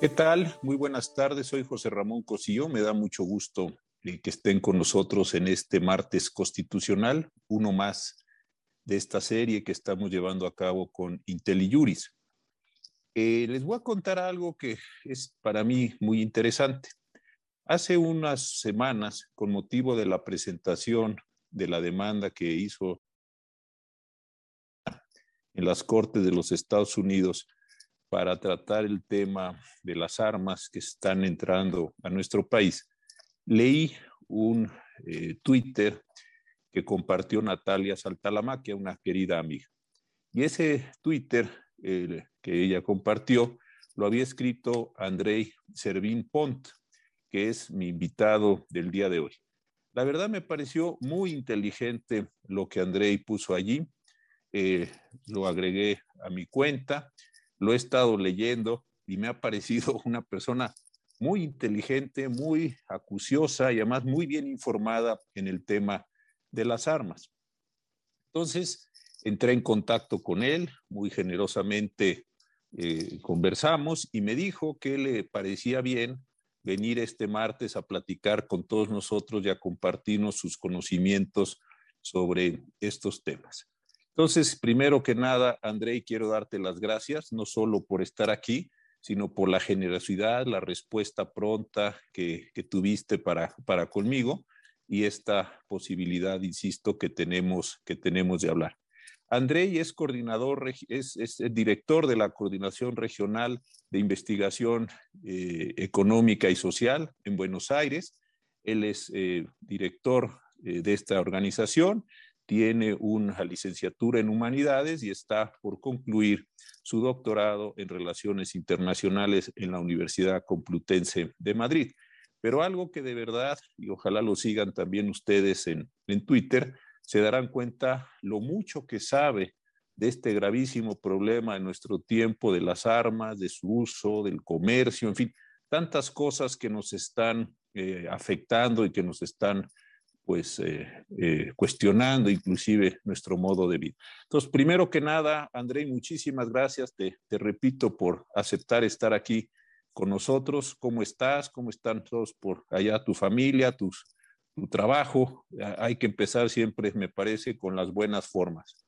¿Qué tal? Muy buenas tardes. Soy José Ramón Cosillo. Me da mucho gusto eh, que estén con nosotros en este martes constitucional, uno más de esta serie que estamos llevando a cabo con IntelliJuris. Eh, les voy a contar algo que es para mí muy interesante. Hace unas semanas, con motivo de la presentación de la demanda que hizo en las Cortes de los Estados Unidos para tratar el tema de las armas que están entrando a nuestro país, leí un eh, Twitter que compartió Natalia Saltalamaquia, una querida amiga. Y ese Twitter que ella compartió lo había escrito Andrei Servín Pont, que es mi invitado del día de hoy. La verdad me pareció muy inteligente lo que Andrei puso allí. Eh, lo agregué a mi cuenta, lo he estado leyendo y me ha parecido una persona muy inteligente, muy acuciosa y además muy bien informada en el tema de las armas. Entonces, entré en contacto con él, muy generosamente eh, conversamos y me dijo que le parecía bien venir este martes a platicar con todos nosotros y a compartirnos sus conocimientos sobre estos temas. Entonces, primero que nada, André, quiero darte las gracias, no solo por estar aquí, sino por la generosidad, la respuesta pronta que, tuviste para, para conmigo y esta posibilidad, insisto, que tenemos, que tenemos de hablar. Andrei es coordinador, es, director de la Coordinación Regional de Investigación eh, Económica y Social en Buenos Aires. Él es eh, director eh, de esta organización, tiene una licenciatura en Humanidades y está por concluir su doctorado en Relaciones Internacionales en la Universidad Complutense de Madrid. Pero algo que de verdad, y ojalá lo sigan también ustedes en, en Twitter, se darán cuenta lo mucho que sabe de este gravísimo problema en nuestro tiempo de las armas, de su uso, del comercio, en fin, tantas cosas que nos están eh, afectando y que nos están pues eh, eh, cuestionando inclusive nuestro modo de vida. Entonces, primero que nada, André, muchísimas gracias, te, te repito, por aceptar estar aquí con nosotros. ¿Cómo estás? ¿Cómo están todos por allá, tu familia, tus tu trabajo. Hay que empezar siempre, me parece, con las buenas formas.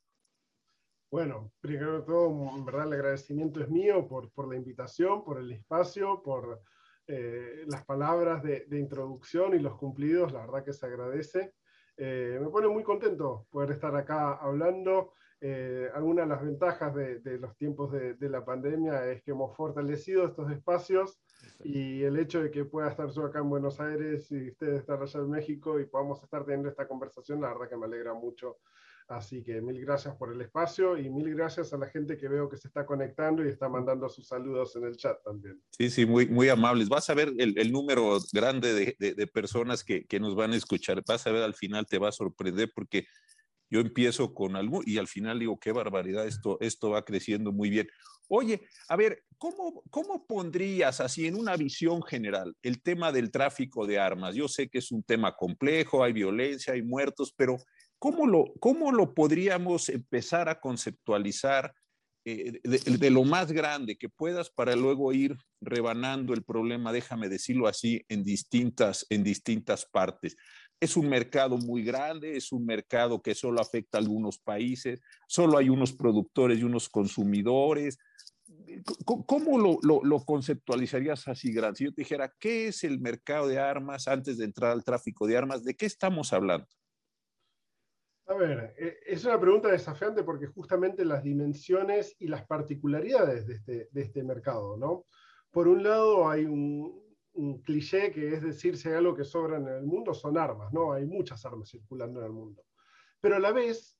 Bueno, primero de todo, en verdad el agradecimiento es mío por, por la invitación, por el espacio, por eh, las palabras de, de, introducción y los cumplidos, la verdad que se agradece. Eh, me pone muy contento poder estar acá hablando. Eh, algunas de las ventajas de, de los tiempos de, de, la pandemia es que hemos fortalecido estos espacios y el hecho de que pueda estar yo acá en Buenos Aires y ustedes estar allá en México y podamos estar teniendo esta conversación, la verdad que me alegra mucho. Así que mil gracias por el espacio y mil gracias a la gente que veo que se está conectando y está mandando sus saludos en el chat también. Sí, sí, muy, muy amables. Vas a ver el, el número grande de, de, de personas que, que, nos van a escuchar. Vas a ver al final, te va a sorprender porque yo empiezo con algo y al final digo, qué barbaridad, esto, esto va creciendo muy bien. Oye, a ver, ¿cómo, ¿cómo pondrías así en una visión general el tema del tráfico de armas? Yo sé que es un tema complejo, hay violencia, hay muertos, pero ¿cómo lo, cómo lo podríamos empezar a conceptualizar eh, de, de, lo más grande que puedas para luego ir rebanando el problema, déjame decirlo así, en distintas, en distintas partes? Es un mercado muy grande, es un mercado que solo afecta a algunos países, solo hay unos productores y unos consumidores, ¿Cómo lo, lo, lo, conceptualizarías así, Gran? Si yo te dijera, ¿qué es el mercado de armas antes de entrar al tráfico de armas? ¿De qué estamos hablando? A ver, e, es una pregunta desafiante porque justamente las dimensiones y las particularidades de este, este mercado, ¿no? Por un lado hay un, un cliché que es decir, si hay algo que sobra en el mundo son armas, ¿no? Hay muchas armas circulando en el mundo. Pero a la vez,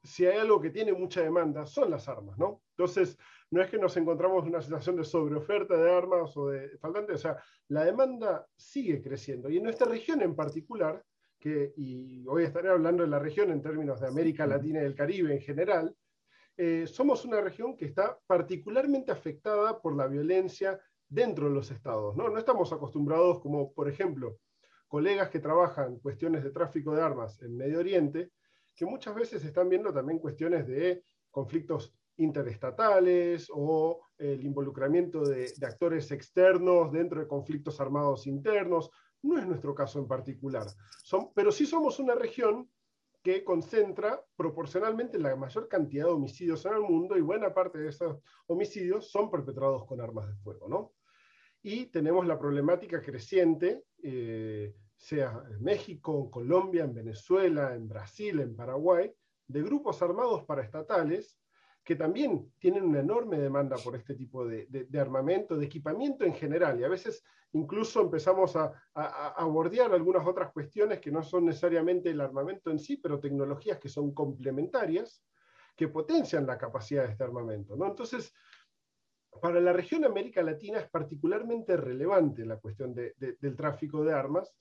si hay algo que tiene mucha demanda, son las armas, ¿no? Entonces, no es que nos encontramos en una situación de sobreoferta de armas o de faltante, o sea, la demanda sigue creciendo. Y en nuestra región en particular, que, y hoy estaré hablando de la región en términos de América Latina y el Caribe en general, eh, somos una región que está particularmente afectada por la violencia dentro de los estados. ¿no? no estamos acostumbrados como, por ejemplo, colegas que trabajan cuestiones de tráfico de armas en Medio Oriente, que muchas veces están viendo también cuestiones de conflictos interestatales o el involucramiento de, actores externos dentro de conflictos armados internos. No es nuestro caso en particular, pero sí somos una región que concentra proporcionalmente la mayor cantidad de homicidios en el mundo y buena parte de esos homicidios son perpetrados con armas de fuego. ¿no? Y tenemos la problemática creciente, eh, sea en México, en Colombia, en Venezuela, en Brasil, en Paraguay, de grupos armados paraestatales que también tienen una enorme demanda por este tipo de, armamento, de equipamiento en general, y a veces incluso empezamos a, a, bordear algunas otras cuestiones que no son necesariamente el armamento en sí, pero tecnologías que son complementarias, que potencian la capacidad de este armamento. ¿no? Entonces, para la región América Latina es particularmente relevante la cuestión del tráfico de armas,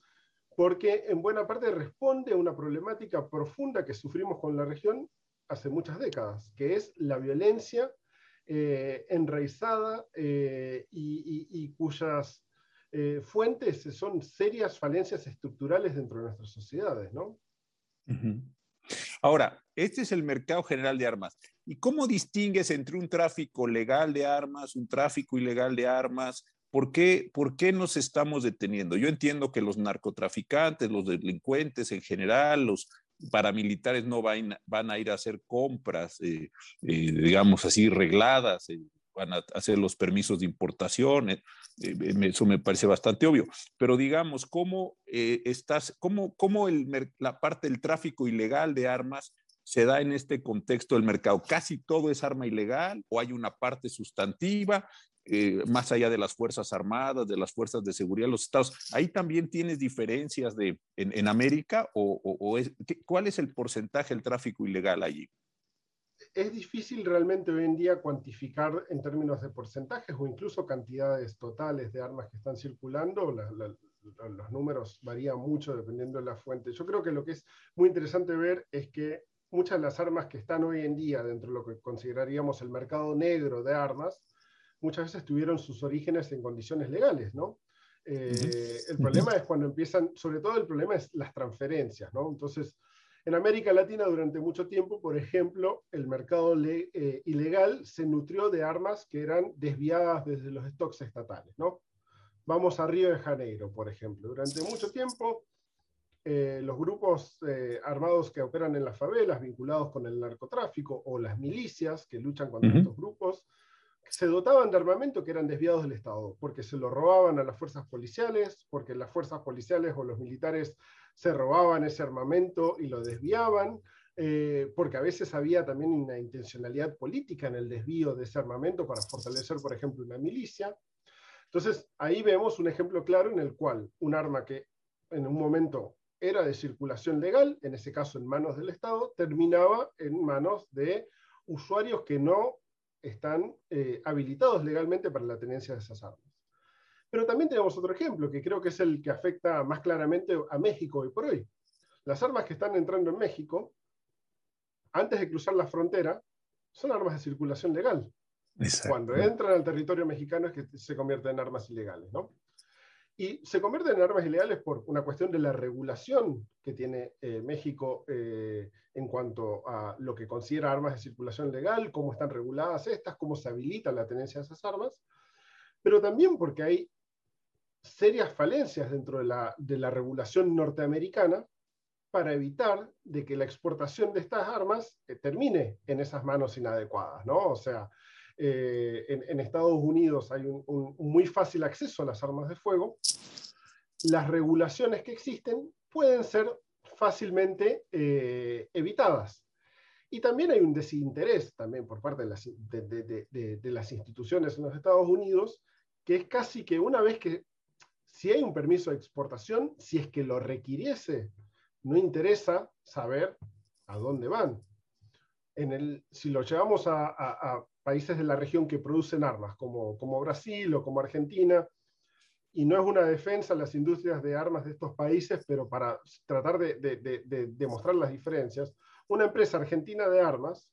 porque en buena parte responde a una problemática profunda que sufrimos con la región hace muchas décadas, que es la violencia eh, enraizada eh, y, cuyas eh, fuentes son serias falencias estructurales dentro de nuestras sociedades, ¿no? Ahora, este es el mercado general de armas. ¿Y cómo distingues entre un tráfico legal de armas, un tráfico ilegal de armas? ¿Por qué, ¿Por qué nos estamos deteniendo? Yo entiendo que los narcotraficantes, los delincuentes en general, los paramilitares no van, van a ir a hacer compras, eh, eh, digamos así, regladas, eh, van a hacer los permisos de importación, eso me parece bastante obvio. Pero digamos, ¿cómo, estás, cómo, cómo la parte del tráfico ilegal de armas se da en este contexto del mercado? ¿Casi todo es arma ilegal o hay una parte sustantiva? Eh, más allá de las Fuerzas Armadas, de las Fuerzas de Seguridad los Estados. ¿Ahí también tienes diferencias de, en, América o, cuál es el porcentaje del tráfico ilegal allí? Es difícil realmente hoy en día cuantificar en términos de porcentajes o incluso cantidades totales de armas que están circulando. los números varían mucho dependiendo de la fuente. Yo creo que lo que es muy interesante ver es que muchas de las armas que están hoy en día dentro de lo que consideraríamos el mercado negro de armas, muchas veces tuvieron sus orígenes en condiciones legales, ¿no? Eh, el problema es cuando empiezan, sobre todo el problema es las transferencias, ¿no? Entonces, en América Latina durante mucho tiempo, por ejemplo, el mercado eh, ilegal se nutrió de armas que eran desviadas desde los stocks estatales, ¿no? Vamos a Río de Janeiro, por ejemplo. Durante mucho tiempo, eh, los grupos armados que operan en las favelas vinculados con el narcotráfico o las milicias que luchan contra estos grupos se dotaban de armamento que eran desviados del Estado, porque se lo robaban a las fuerzas policiales, porque las fuerzas policiales o los militares se robaban ese armamento y lo desviaban, eh, porque a veces había también una intencionalidad política en el desvío de ese armamento para fortalecer, por ejemplo, una milicia. Entonces, ahí vemos un ejemplo claro en el cual un arma que en un momento era de circulación legal, en ese caso en manos del Estado, terminaba en manos de usuarios que no están eh, habilitados legalmente para la tenencia de esas armas. Pero también tenemos otro ejemplo, que creo que es el que afecta más claramente a México hoy por hoy. Las armas que están entrando en México, antes de cruzar la frontera, son armas de circulación legal. Cuando entran al territorio mexicano es que se convierten en armas ilegales. ¿no? Y se convierten en armas ilegales por una cuestión de la regulación que tiene eh, México eh, en cuanto a lo que considera armas de circulación legal, cómo están reguladas estas, cómo se habilita la tenencia de esas armas, pero también porque hay serias falencias dentro de la, de la regulación norteamericana para evitar de que la exportación de estas armas eh, termine en esas manos inadecuadas, ¿no? O sea, eh, en, Estados Unidos hay un, muy fácil acceso a las armas de fuego, las regulaciones que existen pueden ser fácilmente eh, evitadas. Y también hay un desinterés también por parte de las, de, las instituciones en los Estados Unidos, que es casi que una vez que, si hay un permiso de exportación, si es que lo requiriese, no interesa saber a dónde van. En el, si lo llevamos a, países de la región que producen armas, como, como Brasil o como Argentina, y no es una defensa a las industrias de armas de estos países, pero para tratar de, de, demostrar las diferencias, una empresa argentina de armas,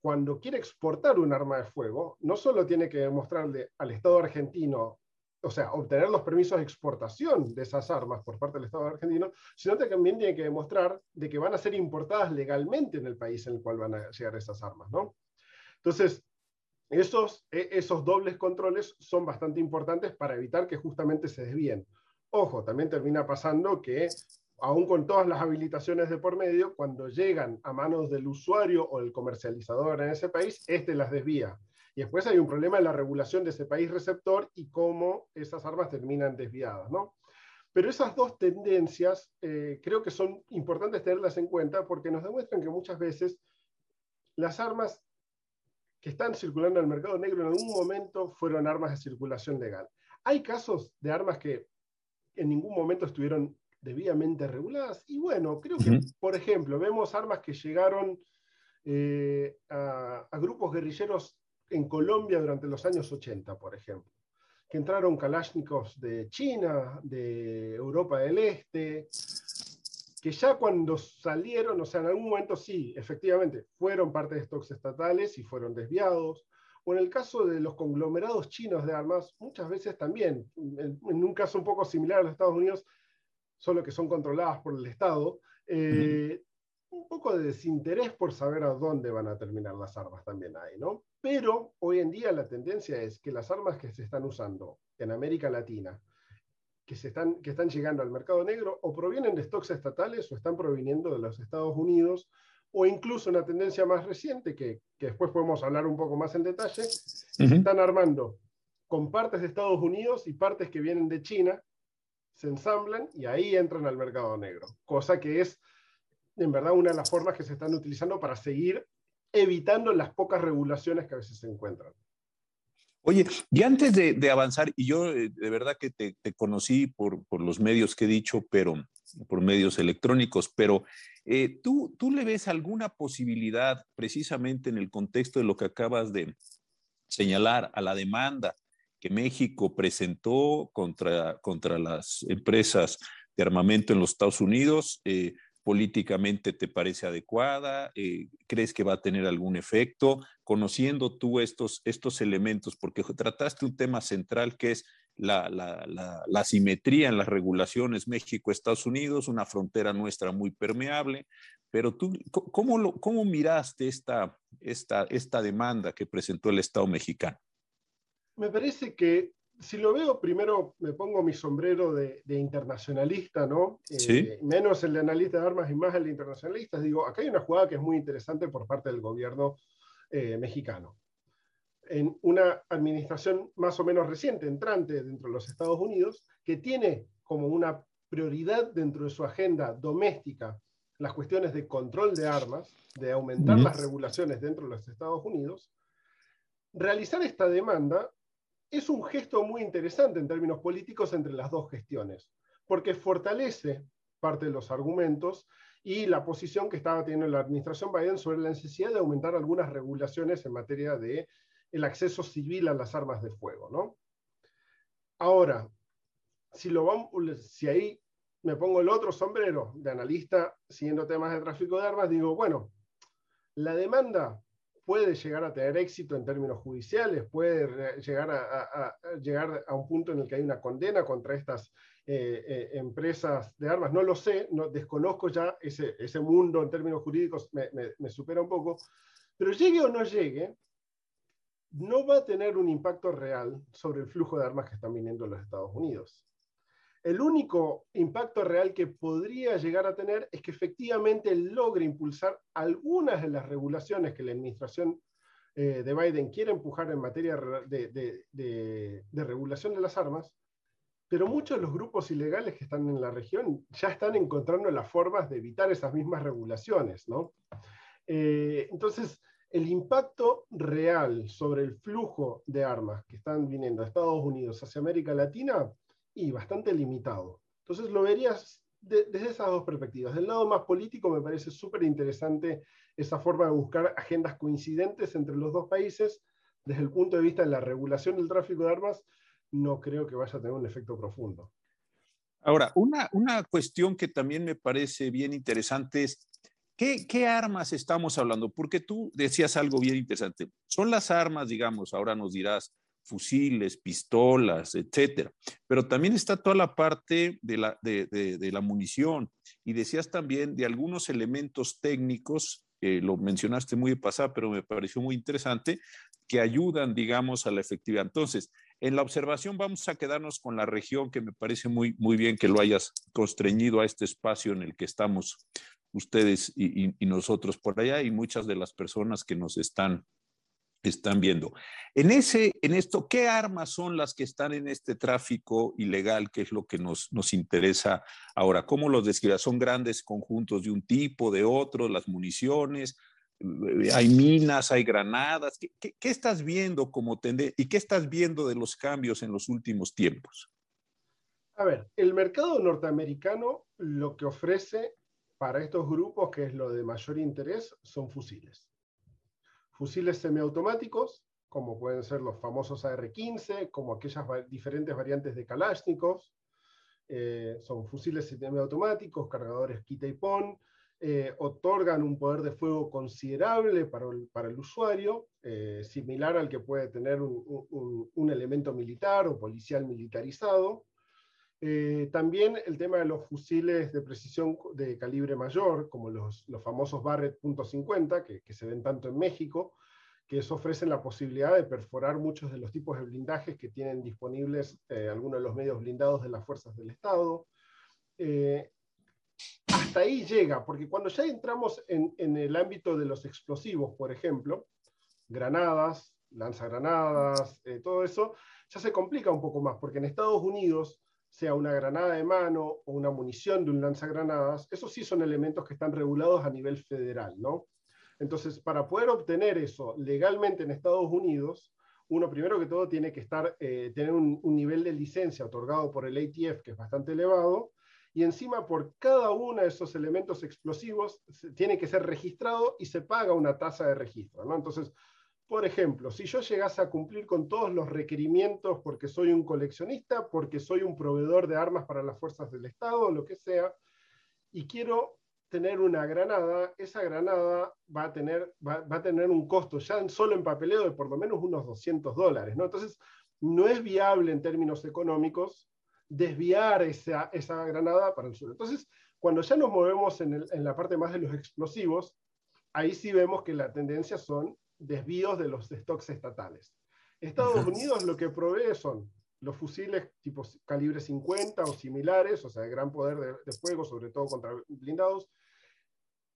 cuando quiere exportar un arma de fuego, no solo tiene que demostrarle al Estado argentino, o sea, obtener los permisos de exportación de esas armas por parte del Estado argentino, sino que también tiene que demostrar de que van a ser importadas legalmente en el país en el cual van a llegar esas armas, ¿no? Entonces, esos, e, esos dobles controles son bastante importantes para evitar que justamente se desvíen. Ojo, también termina pasando que, aún con todas las habilitaciones de por medio, cuando llegan a manos del usuario o el comercializador en ese país, este las desvía. Y después hay un problema en la regulación de ese país receptor y cómo esas armas terminan desviadas, ¿no? Pero esas dos tendencias eh, creo que son importantes tenerlas en cuenta porque nos demuestran que muchas veces las armas que están circulando en el mercado negro en algún momento fueron armas de circulación legal. Hay casos de armas que en ningún momento estuvieron debidamente reguladas. Y bueno, creo que, por ejemplo, vemos armas que llegaron eh, a, grupos guerrilleros en Colombia durante los años 80, por ejemplo, que entraron Kalashnikovs de China, de Europa del Este, que ya cuando salieron, o sea, en algún momento sí, efectivamente, fueron parte de stocks estatales y fueron desviados. O en el caso de los conglomerados chinos de armas, muchas veces también, en, un caso un poco similar a los Estados Unidos, solo que son controladas por el Estado, eh, un poco de desinterés por saber a dónde van a terminar las armas también hay, ¿no? Pero hoy en día la tendencia es que las armas que se están usando en América Latina, que, se están, que están llegando al mercado negro, o provienen de stocks estatales o están proviniendo de los Estados Unidos, o incluso una tendencia más reciente, que, que después podemos hablar un poco más en detalle, se están armando con partes de Estados Unidos y partes que vienen de China, se ensamblan y ahí entran al mercado negro, cosa que es en verdad una de las formas que se están utilizando para seguir evitando las pocas regulaciones que a veces se encuentran. Oye, y antes de, avanzar, y yo eh, de verdad que te, conocí por, los medios que he dicho, pero por medios electrónicos, pero eh, ¿tú, ¿tú le ves alguna posibilidad precisamente en el contexto de lo que acabas de señalar a la demanda que México presentó contra, contra las empresas de armamento en los Estados Unidos? Eh, políticamente te parece adecuada? Eh, ¿Crees que va a tener algún efecto? Conociendo tú estos, estos elementos, porque trataste un tema central que es la, la, simetría en las regulaciones México-Estados Unidos, una frontera nuestra muy permeable, pero tú, ¿cómo, cómo miraste esta, esta, esta demanda que presentó el Estado mexicano? Me parece que si lo veo, primero me pongo mi sombrero de, internacionalista, ¿no? Eh, menos el de analista de armas y más el de internacionalista. Digo, acá hay una jugada que es muy interesante por parte del gobierno eh, mexicano. En una administración más o menos reciente, entrante dentro de los Estados Unidos, que tiene como una prioridad dentro de su agenda doméstica las cuestiones de control de armas, de aumentar las regulaciones dentro de los Estados Unidos, realizar esta demanda es un gesto muy interesante en términos políticos entre las dos gestiones, porque fortalece parte de los argumentos y la posición que estaba teniendo la administración Biden sobre la necesidad de aumentar algunas regulaciones en materia de el acceso civil a las armas de fuego, ¿no? Ahora, si, lo vamos, si ahí me pongo el otro sombrero de analista siguiendo temas de tráfico de armas, digo, bueno, la demanda puede llegar a tener éxito en términos judiciales, puede llegar a, llegar a un punto en el que hay una condena contra estas eh, eh, empresas de armas. No lo sé, no, desconozco ya ese, ese mundo en términos jurídicos, me, supera un poco, pero llegue o no llegue, no va a tener un impacto real sobre el flujo de armas que están viniendo los Estados Unidos. El único impacto real que podría llegar a tener es que efectivamente logre impulsar algunas de las regulaciones que la administración eh, de Biden quiere empujar en materia de, regulación de las armas, pero muchos de los grupos ilegales que están en la región ya están encontrando las formas de evitar esas mismas regulaciones. Eh, entonces, el impacto real sobre el flujo de armas que están viniendo a Estados Unidos hacia América Latina y bastante limitado. Entonces lo verías desde esas dos perspectivas. Del lado más político me parece súper interesante esa forma de buscar agendas coincidentes entre los dos países. Desde el punto de vista de la regulación del tráfico de armas, no creo que vaya a tener un efecto profundo. Ahora, una, una cuestión que también me parece bien interesante es, ¿qué, ¿qué armas estamos hablando? Porque tú decías algo bien interesante. Son las armas, digamos, ahora nos dirás, fusiles, pistolas, etcétera. Pero también está toda la parte de la, de, la munición. Y decías también de algunos elementos técnicos, lo mencionaste muy de pasada, pero me pareció muy interesante, que ayudan, digamos, a la efectividad. Entonces, en la observación vamos a quedarnos con la región, que me parece muy, muy bien que lo hayas constreñido a este espacio en el que estamos ustedes y nosotros por allá y muchas de las personas que nos están están viendo. En, ese, en esto, ¿qué armas son las que están en este tráfico ilegal? ¿Qué es lo que nos, nos interesa ahora? ¿Cómo los describas? ¿Son grandes conjuntos de un tipo, de otro, las municiones? Eh, ¿Hay minas, hay granadas? ¿Qué, qué, estás viendo como tendencia y qué estás viendo de los cambios en los últimos tiempos? A ver, el mercado norteamericano lo que ofrece para estos grupos, que es lo de mayor interés, son fusiles fusiles semiautomáticos, como pueden ser los famosos AR-15, como aquellas diferentes variantes de Kalashnikov. Eh, son fusiles semiautomáticos, cargadores quita y pon, eh, otorgan un poder de fuego considerable para el, para el usuario, eh, similar al que puede tener un, un, elemento militar o policial militarizado. También el tema de los fusiles de precisión de calibre mayor, como los, los famosos Barrett .50, que, que, se ven tanto en México, que eso ofrecen la posibilidad de perforar muchos de los tipos de blindajes que tienen disponibles eh, algunos de los medios blindados de las fuerzas del Estado. Eh, hasta ahí llega, porque cuando ya entramos en, en, el ámbito de los explosivos, por ejemplo, granadas, lanzagranadas, eh, todo eso, ya se complica un poco más, porque en Estados Unidos, sea una granada de mano o una munición de un lanzagranadas, esos sí son elementos que están regulados a nivel federal, ¿no? Entonces, para poder obtener eso legalmente en Estados Unidos, uno primero que todo tiene que estar, eh, tener un, nivel de licencia otorgado por el ATF que es bastante elevado, y encima por cada uno de esos elementos explosivos tiene que ser registrado y se paga una tasa de registro. ¿no? Entonces, por ejemplo, si yo llegase a cumplir con todos los requerimientos porque soy un coleccionista, porque soy un proveedor de armas para las fuerzas del Estado, lo que sea, y quiero tener una granada, esa granada va a tener, va, a tener un costo ya solo en papeleo de por lo menos unos 200 dólares. ¿no? Entonces, no es viable en términos económicos desviar esa, esa granada para el sur. Entonces, cuando ya nos movemos en, en, la parte más de los explosivos, ahí sí vemos que la tendencia son desvíos de los stocks estatales. Estados Unidos lo que provee son los fusiles tipo calibre 50 o similares, o sea, de gran poder de, fuego, sobre todo contra blindados.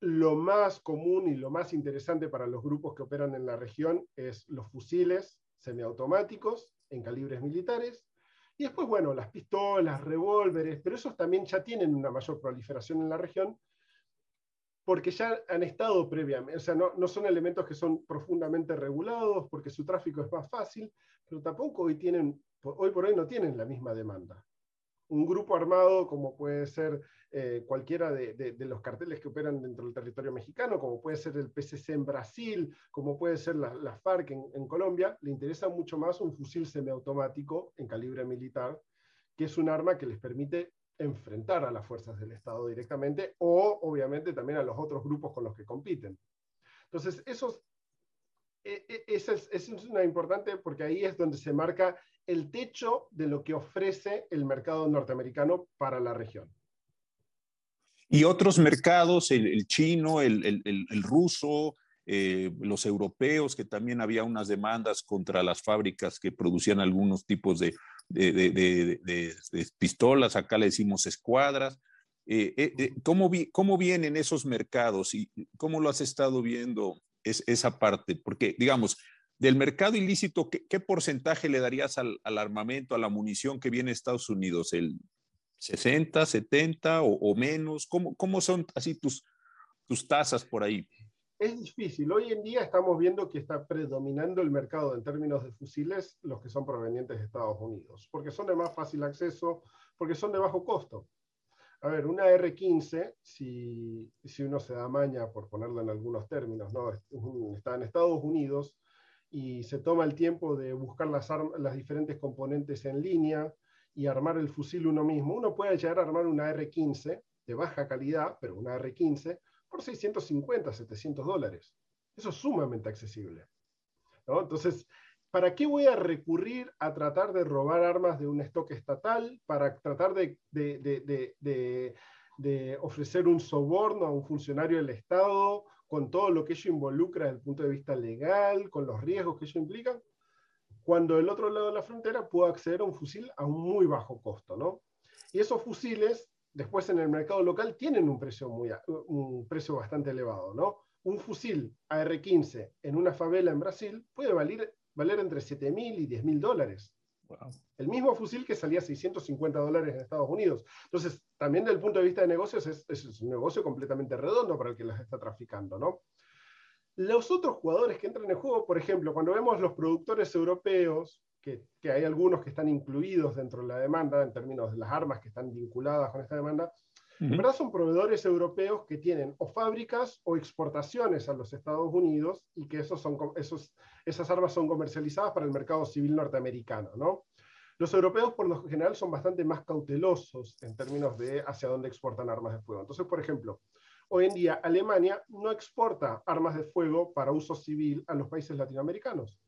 Lo más común y lo más interesante para los grupos que operan en la región es los fusiles semiautomáticos en calibres militares. Y después, bueno, las pistolas, revólveres, pero esos también ya tienen una mayor proliferación en la región porque ya han estado previamente, o sea, no, no, son elementos que son profundamente regulados, porque su tráfico es más fácil, pero tampoco hoy tienen hoy por hoy no tienen la misma demanda. Un grupo armado, como puede ser eh, cualquiera de, los carteles que operan dentro del territorio mexicano, como puede ser el PCC en Brasil, como puede ser la, FARC en, Colombia, le interesa mucho más un fusil semiautomático en calibre militar, que es un arma que les permite enfrentar a las fuerzas del Estado directamente o obviamente también a los otros grupos con los que compiten. Entonces, esos, e, e, esa es, es, una importante porque ahí es donde se marca el techo de lo que ofrece el mercado norteamericano para la región. Y otros mercados, el, chino, el, ruso, eh, los europeos, que también había unas demandas contra las fábricas que producían algunos tipos de, pistolas, acá le decimos escuadras. Eh, eh, ¿cómo, ¿Cómo vienen esos mercados y cómo lo has estado viendo es, esa parte? Porque, digamos, del mercado ilícito, ¿qué, porcentaje le darías al, armamento, a la munición que viene de Estados Unidos? ¿El 60, 70 o, menos? ¿Cómo, ¿Cómo, son así tus, tus tasas por ahí? Es difícil. Hoy en día estamos viendo que está predominando el mercado en términos de fusiles los que son provenientes de Estados Unidos, porque son de más fácil acceso, porque son de bajo costo. A ver, una R15, si, si uno se da maña, por ponerlo en algunos términos, ¿no? está en Estados Unidos, y se toma el tiempo de buscar las, las diferentes componentes en línea y armar el fusil uno mismo, uno puede llegar a armar una R15 de baja calidad, pero una R15, por 650, 700 dólares. Eso es sumamente accesible. Entonces, ¿para qué voy a recurrir a tratar de robar armas de un stock estatal para tratar de, de, ofrecer un soborno a un funcionario del Estado con todo lo que ello involucra desde el punto de vista legal, con los riesgos que ello implica? Cuando del otro lado de la frontera puedo acceder a un fusil a un muy bajo costo, ¿no? Y esos fusiles, después en el mercado local, tienen un precio, muy, un precio bastante elevado, ¿no? Un fusil AR-15 en una favela en Brasil puede valer, valer entre 7 mil y 10 mil dólares. El mismo fusil que salía 650 dólares en Estados Unidos. Entonces, también desde el punto de vista de negocios, es, es un negocio completamente redondo para el que las está traficando, ¿no? Los otros jugadores que entran en juego, por ejemplo, cuando vemos los productores europeos, que, hay algunos que están incluidos dentro de la demanda en términos de las armas que están vinculadas con esta demanda, en verdad son proveedores europeos que tienen o fábricas o exportaciones a los Estados Unidos y que esos son, esos, esas armas son comercializadas para el mercado civil norteamericano. ¿no? Los europeos por lo general son bastante más cautelosos en términos de hacia dónde exportan armas de fuego. Entonces, por ejemplo, hoy en día Alemania no exporta armas de fuego para uso civil a los países latinoamericanos.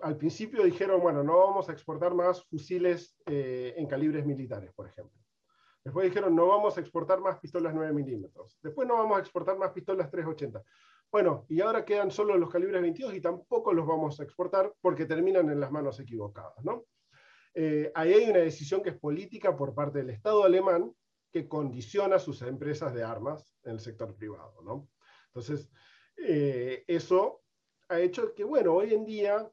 Al principio dijeron, bueno, no vamos a exportar más fusiles eh, en calibres militares, por ejemplo. Después dijeron, no vamos a exportar más pistolas 9 milímetros. Después no vamos a exportar más pistolas 380. Bueno, y ahora quedan solo los calibres 22 y tampoco los vamos a exportar porque terminan en las manos equivocadas, ¿no? Eh, ahí hay una decisión que es política por parte del Estado alemán que condiciona sus empresas de armas en el sector privado. ¿no? Entonces, eh, eso ha hecho que, bueno, hoy en día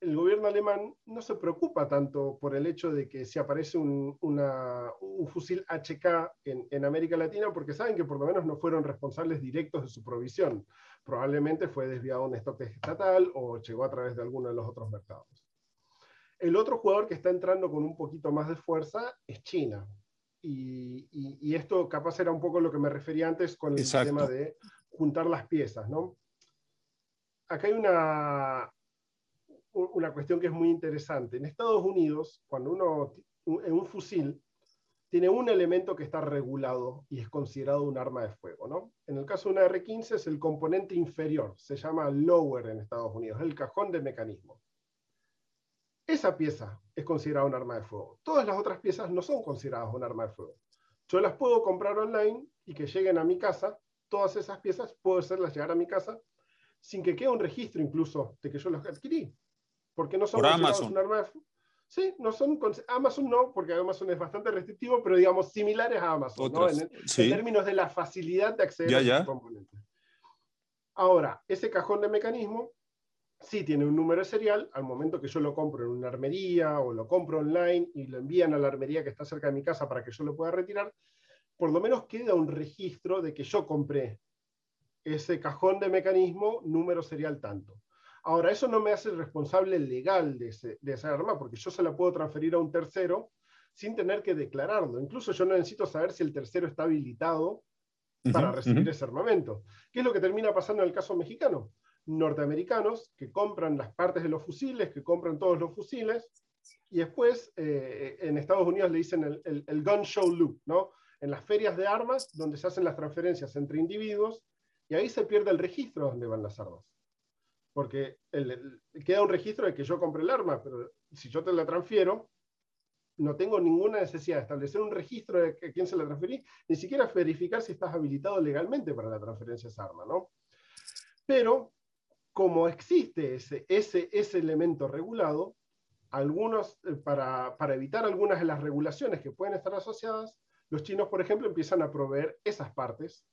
el gobierno alemán no se preocupa tanto por el hecho de que si aparece un, un fusil HK en, en, América Latina, porque saben que por lo menos no fueron responsables directos de su provisión. Probablemente fue desviado a un stock estatal o llegó a través de alguno de los otros mercados. El otro jugador que está entrando con un poquito más de fuerza es China. Y, esto capaz era un poco lo que me refería antes con el tema de juntar las piezas, ¿no? Acá hay una, una cuestión que es muy interesante. En Estados Unidos, cuando uno en un fusil tiene un elemento que está regulado y es considerado un arma de fuego, ¿no? En el caso de una R-15 es el componente inferior, se llama lower en Estados Unidos, el cajón de mecanismo. Esa pieza es considerada un arma de fuego. Todas las otras piezas no son consideradas un arma de fuego. Yo las puedo comprar online y que lleguen a mi casa. Todas esas piezas puedo hacerlas llegar a mi casa sin que quede un registro incluso de que yo las adquirí. Porque no son consideradas un arma de. Sí, no son Amazon no, porque Amazon es bastante restrictivo, pero digamos similares a Amazon, ¿no? en, términos de la facilidad de acceder a esos componentes. Ahora, ese cajón de mecanismo sí tiene un número serial, al momento que yo lo compro en una armería o lo compro online y lo envían a la armería que está cerca de mi casa para que yo lo pueda retirar, por lo menos queda un registro de que yo compré ese cajón de mecanismo número serial tanto. Ahora, eso no me hace responsable legal de, esa arma, porque yo se la puedo transferir a un tercero sin tener que declararlo. Incluso yo no necesito saber si el tercero está habilitado para recibir ese armamento. ¿Qué es lo que termina pasando en el caso mexicano? norteamericanos que compran las partes de los fusiles, que compran todos los fusiles, y después eh, en Estados Unidos le dicen el, gun show loop, ¿no? En las ferias de armas, donde se hacen las transferencias entre individuos, y ahí se pierde el registro de dónde van las armas. Porque queda un registro de que yo compré el arma, pero si yo te la transfiero, no tengo ninguna necesidad de establecer un registro de a quién se la transferí, ni siquiera verificar si estás habilitado legalmente para la transferencia de esa arma, ¿no? Pero como existe ese, ese, ese elemento regulado, algunos, eh, para, para, evitar algunas de las regulaciones que pueden estar asociadas, los chinos, por ejemplo, empiezan a proveer esas partes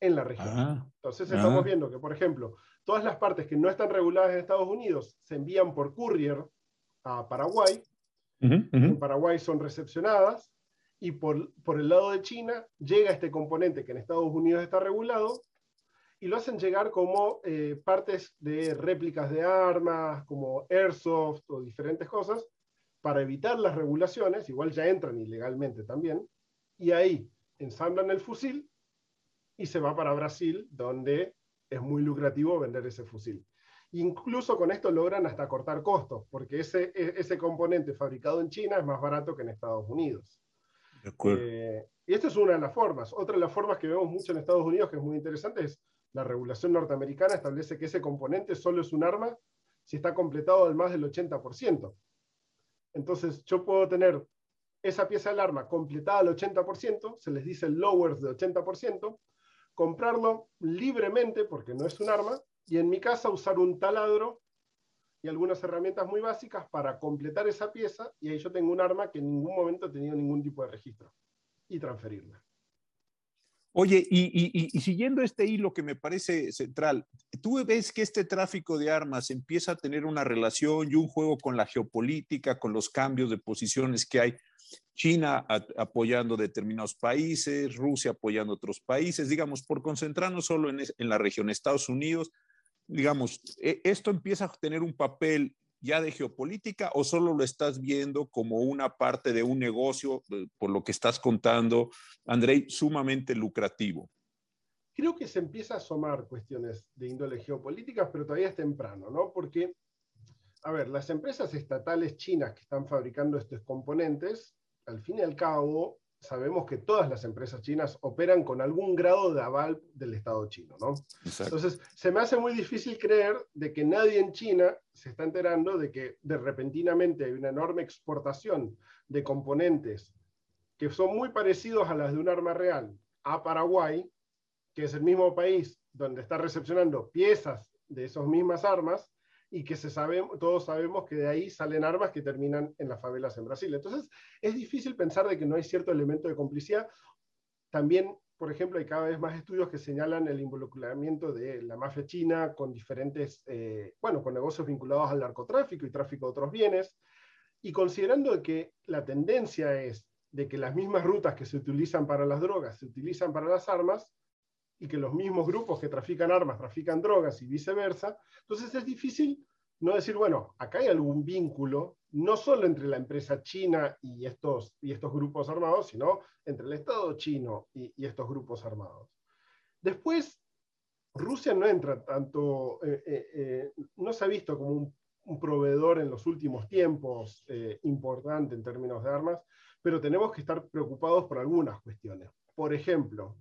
en la región. Ah, Entonces estamos ah. viendo que, por ejemplo, todas las partes que no están reguladas en Estados Unidos se envían por courier a Paraguay, en Paraguay son recepcionadas, y por, por el lado de China llega este componente que en Estados Unidos está regulado y lo hacen llegar como eh, partes de réplicas de armas, como airsoft o diferentes cosas, para evitar las regulaciones, igual ya entran ilegalmente también, y ahí ensamblan el fusil y se va para Brasil, donde es muy lucrativo vender ese fusil. Incluso con esto logran hasta cortar costos, porque ese, e, ese componente fabricado en China es más barato que en Estados Unidos. Eh, y esto es una de las formas. Otra de las formas que vemos mucho en Estados Unidos, que es muy interesante, es la regulación norteamericana establece que ese componente solo es un arma si está completado al más del 80%. Entonces, yo puedo tener esa pieza del arma completada al 80%, se les dice lowers de 80%, comprarlo libremente porque no es un arma, y en mi casa usar un taladro y algunas herramientas muy básicas para completar esa pieza, y ahí yo tengo un arma que en ningún momento ha tenido ningún tipo de registro, y transferirla. Oye, y, siguiendo este hilo que me parece central, ¿tú ves que este tráfico de armas empieza a tener una relación y un juego con la geopolítica, con los cambios de posiciones que hay? China apoyando determinados países, Rusia apoyando otros países, digamos, por concentrarnos solo en, la región Estados Unidos, digamos, e, ¿esto empieza a tener un papel ya de geopolítica o solo lo estás viendo como una parte de un negocio, eh, por lo que estás contando, Andrei, sumamente lucrativo? Creo que se empieza a asomar cuestiones de índole geopolíticas, pero todavía es temprano, ¿no? Porque, a ver, las empresas estatales chinas que están fabricando estos componentes, al fin y al cabo, sabemos que todas las empresas chinas operan con algún grado de aval del Estado chino, ¿no? Entonces, se me hace muy difícil creer de que nadie en China se está enterando de que de repentinamente hay una enorme exportación de componentes que son muy parecidos a las de un arma real a Paraguay, que es el mismo país donde está recepcionando piezas de esas mismas armas, y que se sabe, todos sabemos que de ahí salen armas que terminan en las favelas en Brasil. Entonces, es difícil pensar de que no hay cierto elemento de complicidad. También, por ejemplo, hay cada vez más estudios que señalan el involucramiento de la mafia china con diferentes, eh, bueno, con negocios vinculados al narcotráfico y tráfico de otros bienes. Y considerando que la tendencia es de que las mismas rutas que se utilizan para las drogas se utilizan para las armas, y que los mismos grupos que trafican armas trafican drogas y viceversa, entonces es difícil no decir, bueno, acá hay algún vínculo, no solo entre la empresa china y estos, y estos grupos armados, sino entre el Estado chino y, estos grupos armados. Después, Rusia no entra tanto, eh, eh, eh, no se ha visto como un, un, proveedor en los últimos tiempos importante en términos de armas, pero tenemos que estar preocupados por algunas cuestiones. Por ejemplo,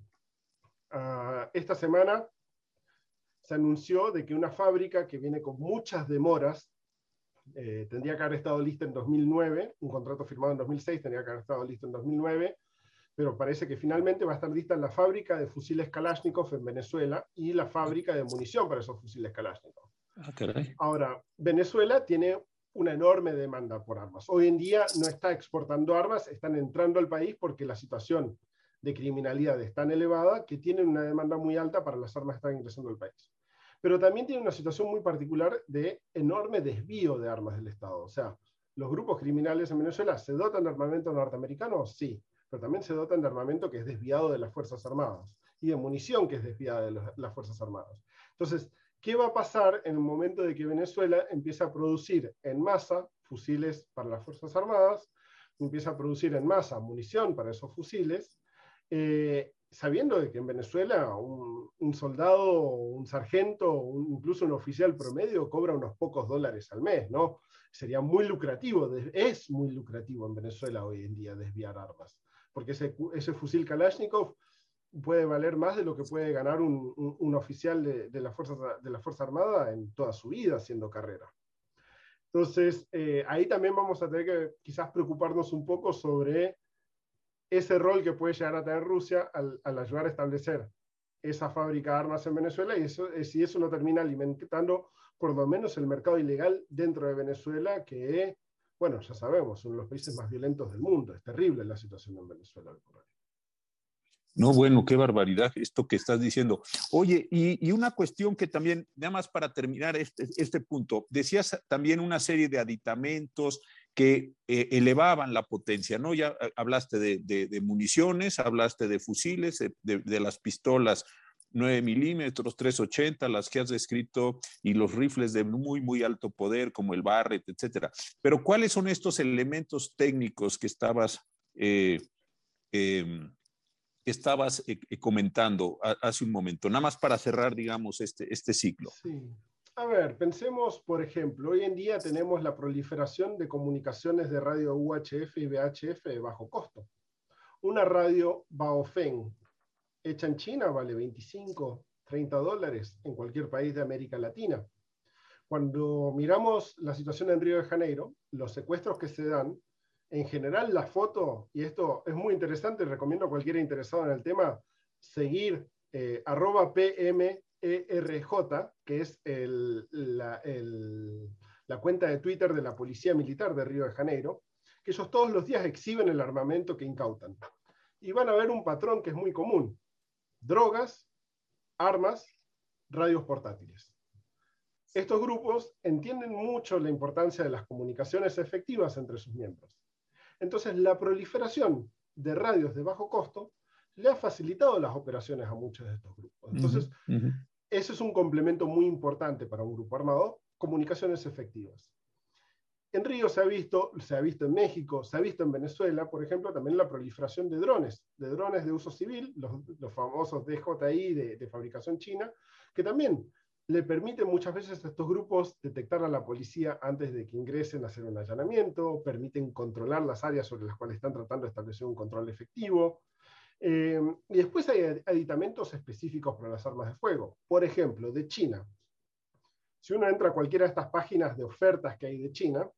Ah, esta semana se anunció de que una fábrica que viene con muchas demoras, eh, tendría que haber estado lista en 2009, un contrato firmado en 2006 tendría que haber estado listo en 2009, pero parece que finalmente va a estar lista en la fábrica de fusiles Kalashnikov en Venezuela y la fábrica de munición para esos fusiles Kalashnikov. Ah, Ahora, Venezuela tiene una enorme demanda por armas. Hoy en día no está exportando armas, están entrando al país porque la situación de criminalidad es tan elevada que tienen una demanda muy alta para las armas que están ingresando al país. Pero también tiene una situación muy particular de enorme desvío de armas del Estado. O sea, los grupos criminales en Venezuela se dotan de armamento norteamericano, sí, pero también se dotan de armamento que es desviado de las Fuerzas Armadas y de munición que es desviada de las Fuerzas Armadas. Entonces, ¿qué va a pasar en el momento de que Venezuela empiece a producir en masa fusiles para las Fuerzas Armadas, empieza a producir en masa munición para esos fusiles, eh, sabiendo de que en Venezuela un, soldado, un sargento, incluso un oficial promedio cobra unos pocos dólares al mes, ¿no? Sería muy lucrativo, es muy lucrativo en Venezuela hoy en día desviar armas, porque ese, fusil Kalashnikov puede valer más de lo que puede ganar un, oficial de, la fuerza, de la Fuerza Armada en toda su vida haciendo carrera. Entonces, eh, ahí también vamos a tener que quizás preocuparnos un poco sobre ese rol que puede llegar a tener Rusia al, ayudar a establecer esa fábrica de armas en Venezuela y eso, eh, si eso no termina alimentando por lo menos el mercado ilegal dentro de Venezuela, que, bueno, ya sabemos, son los países más violentos del mundo. Es terrible la situación en Venezuela. No, bueno, qué barbaridad esto que estás diciendo. Oye, y, una cuestión que también, nada más para terminar este, este punto, decías también una serie de aditamentos que eh, elevaban la potencia, ¿no? Ya eh, hablaste de, municiones, hablaste de fusiles, de, las pistolas 9 milímetros, 380, las que has descrito, y los rifles de muy, muy alto poder, como el Barrett, etcétera. Pero, ¿cuáles son estos elementos técnicos que estabas, eh, em, estabas comentando hace un momento? Nada más para cerrar, digamos, este, este ciclo. Sí. A ver, pensemos, por ejemplo, hoy en día tenemos la proliferación de comunicaciones de radio UHF y VHF de bajo costo. Una radio Baofeng hecha en China vale 25, 30 dólares en cualquier país de América Latina. Cuando miramos la situación en Río de Janeiro, los secuestros que se dan, en general la foto, y esto es muy interesante, recomiendo a cualquiera interesado en el tema seguir eh, arroba PMERJ, que es la, la cuenta de Twitter de la Policía Militar de Río de Janeiro, que ellos todos los días exhiben el armamento que incautan. Y van a ver un patrón que es muy común. Drogas, armas, radios portátiles. Estos grupos entienden mucho la importancia de las comunicaciones efectivas entre sus miembros. Entonces, la proliferación de radios de bajo costo le ha facilitado las operaciones a muchos de estos grupos. Entonces, eso es un complemento muy importante para un grupo armado, comunicaciones efectivas. En Río se ha visto, se ha visto en México, se ha visto en Venezuela, por ejemplo, también la proliferación de drones, de drones de uso civil, los, famosos DJI de, fabricación china, que también le permiten muchas veces a estos grupos detectar a la policía antes de que ingresen a hacer un allanamiento, permiten controlar las áreas sobre las cuales están tratando de establecer un control efectivo. Eh, y después hay aditamentos específicos para las armas de fuego. Por ejemplo, de China. Si uno entra a cualquiera de estas páginas de ofertas que hay de China,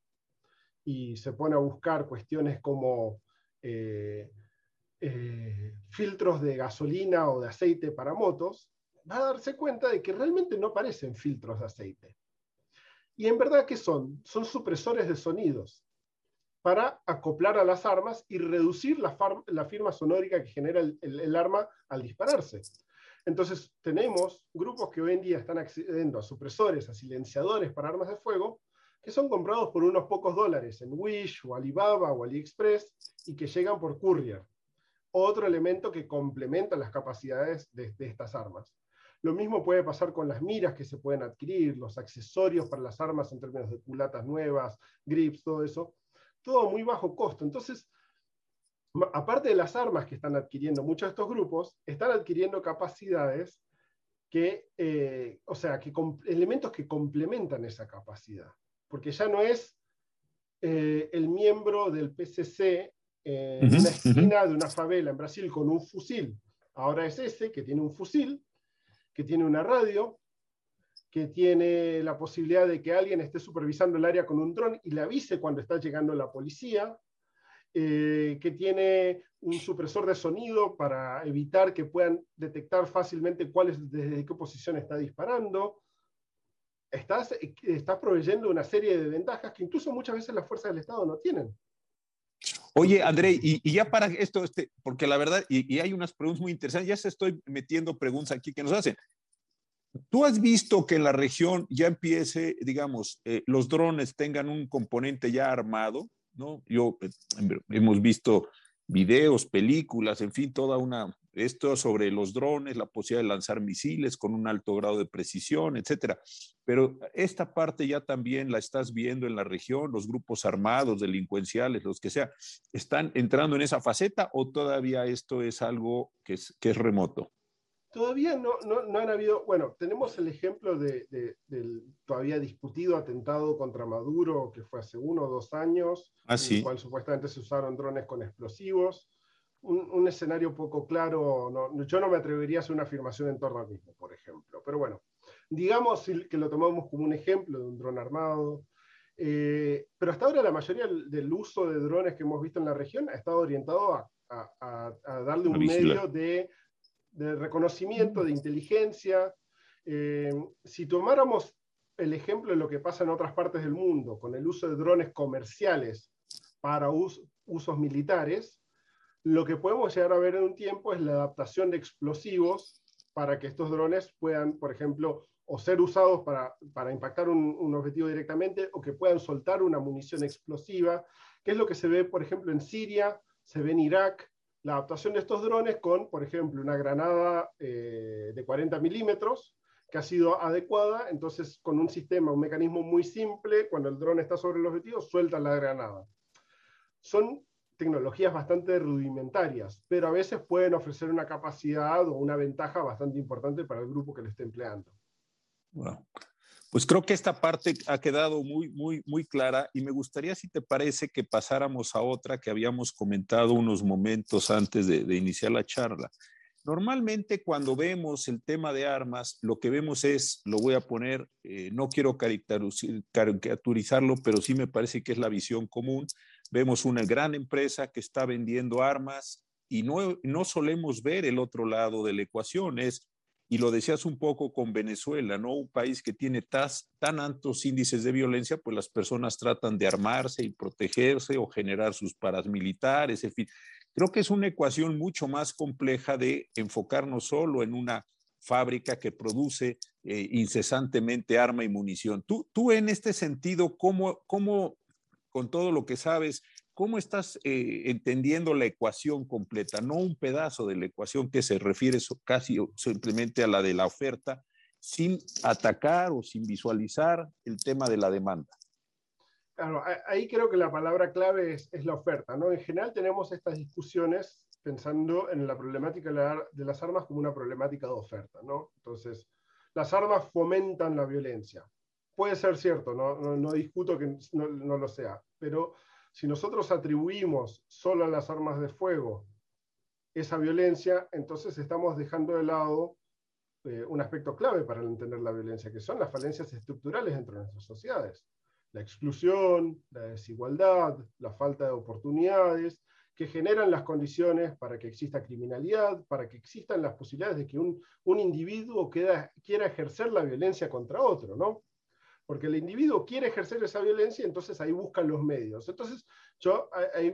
y se pone a buscar cuestiones como eh, eh, filtros de gasolina o de aceite para motos, va a darse cuenta de que realmente no parecen filtros de aceite. Y en verdad, ¿qué son? Son supresores de sonidos para acoplar a las armas y reducir la, firma sonórica que genera el, arma al dispararse. Entonces, tenemos grupos que hoy en día están accediendo a supresores, a silenciadores para armas de fuego, que son comprados por unos pocos dólares en Wish o Alibaba o AliExpress y que llegan por courier. Otro elemento que complementa las capacidades de, estas armas. Lo mismo puede pasar con las miras que se pueden adquirir, los accesorios para las armas en términos de culatas nuevas, grips, todo eso. Todo muy bajo costo. Entonces, aparte de las armas que están adquiriendo muchos de estos grupos, están adquiriendo capacidades que, eh, o sea, que elementos que complementan esa capacidad porque ya no es eh, el miembro del PCC en una esquina de una favela en Brasil con un fusil. Ahora es ese que tiene un fusil, que tiene una radio, que tiene la posibilidad de que alguien esté supervisando el área con un dron y le avise cuando está llegando la policía, eh, que tiene un supresor de sonido para evitar que puedan detectar fácilmente cuál es, desde qué posición está disparando, estás, estás proveyendo una serie de ventajas que incluso muchas veces las fuerzas del Estado no tienen. Oye, André, y, ya para esto, este, porque la verdad, y, hay unas preguntas muy interesantes, ya se estoy metiendo preguntas aquí que nos hacen. ¿Tú has visto que en la región ya empiece, digamos, eh, los drones tengan un componente ya armado? ¿no? Yo, eh, hemos visto videos, películas, en fin, toda una, esto sobre los drones, la posibilidad de lanzar misiles con un alto grado de precisión, etcétera. Pero esta parte ya también la estás viendo en la región, los grupos armados, delincuenciales, los que sea, ¿están entrando en esa faceta o todavía esto es algo que es remoto? Todavía no, no, han habido, bueno, tenemos el ejemplo de, del todavía discutido atentado contra Maduro, que fue hace uno o dos años, ah, en el cual supuestamente se usaron drones con explosivos. Un, escenario poco claro, yo no me atrevería a hacer una afirmación en torno al mismo, por ejemplo. Pero bueno, digamos que lo tomamos como un ejemplo de un dron armado. Eh, pero hasta ahora la mayoría del uso de drones que hemos visto en la región ha estado orientado a, a, a darle un medio de de reconocimiento, de inteligencia. Eh, si tomáramos el ejemplo de lo que pasa en otras partes del mundo, con el uso de drones comerciales para usos militares, lo que podemos llegar a ver en un tiempo es la adaptación de explosivos para que estos drones puedan, por ejemplo, o ser usados para, para impactar un, un, objetivo directamente, o que puedan soltar una munición explosiva, que es lo que se ve, por ejemplo, en Siria, se ve en Irak, la adaptación de estos drones con, por ejemplo, una granada eh, de 40 milímetros que ha sido adecuada, entonces con un sistema, un mecanismo muy simple, cuando el dron está sobre el objetivo, suelta la granada. Son tecnologías bastante rudimentarias, pero a veces pueden ofrecer una capacidad o una ventaja bastante importante para el grupo que lo esté empleando. Pues creo que esta parte ha quedado muy, muy, muy clara y me gustaría, si te parece, que pasáramos a otra que habíamos comentado unos momentos antes de, iniciar la charla. Normalmente cuando vemos el tema de armas, lo que vemos es, lo voy a poner, eh, no quiero caricaturizarlo, pero sí me parece que es la visión común. Vemos una gran empresa que está vendiendo armas y no, no solemos ver el otro lado de la ecuación, es y lo decías un poco con Venezuela, ¿no? Un país que tiene tan altos índices de violencia, pues las personas tratan de armarse y protegerse o generar sus paramilitares, en fin. Creo que es una ecuación mucho más compleja de enfocarnos solo en una fábrica que produce eh, incesantemente arma y munición. Tú, tú en este sentido, ¿cómo, ¿cómo, con todo lo que sabes, ¿Cómo estás eh, entendiendo la ecuación completa? No un pedazo de la ecuación que se refiere casi simplemente a la de la oferta, sin atacar o sin visualizar el tema de la demanda. Claro, ahí creo que la palabra clave es, la oferta. ¿no? En general tenemos estas discusiones pensando en la problemática de las armas como una problemática de oferta. ¿no? Entonces, las armas fomentan la violencia. Puede ser cierto, no, no, discuto que no, no lo sea, pero si nosotros atribuimos solo a las armas de fuego esa violencia, entonces estamos dejando de lado eh, un aspecto clave para entender la violencia, que son las falencias estructurales dentro de nuestras sociedades. La exclusión, la desigualdad, la falta de oportunidades, que generan las condiciones para que exista criminalidad, para que existan las posibilidades de que un, un individuo quiera ejercer la violencia contra otro, ¿no? Porque el individuo quiere ejercer esa violencia entonces ahí buscan los medios. Entonces, yo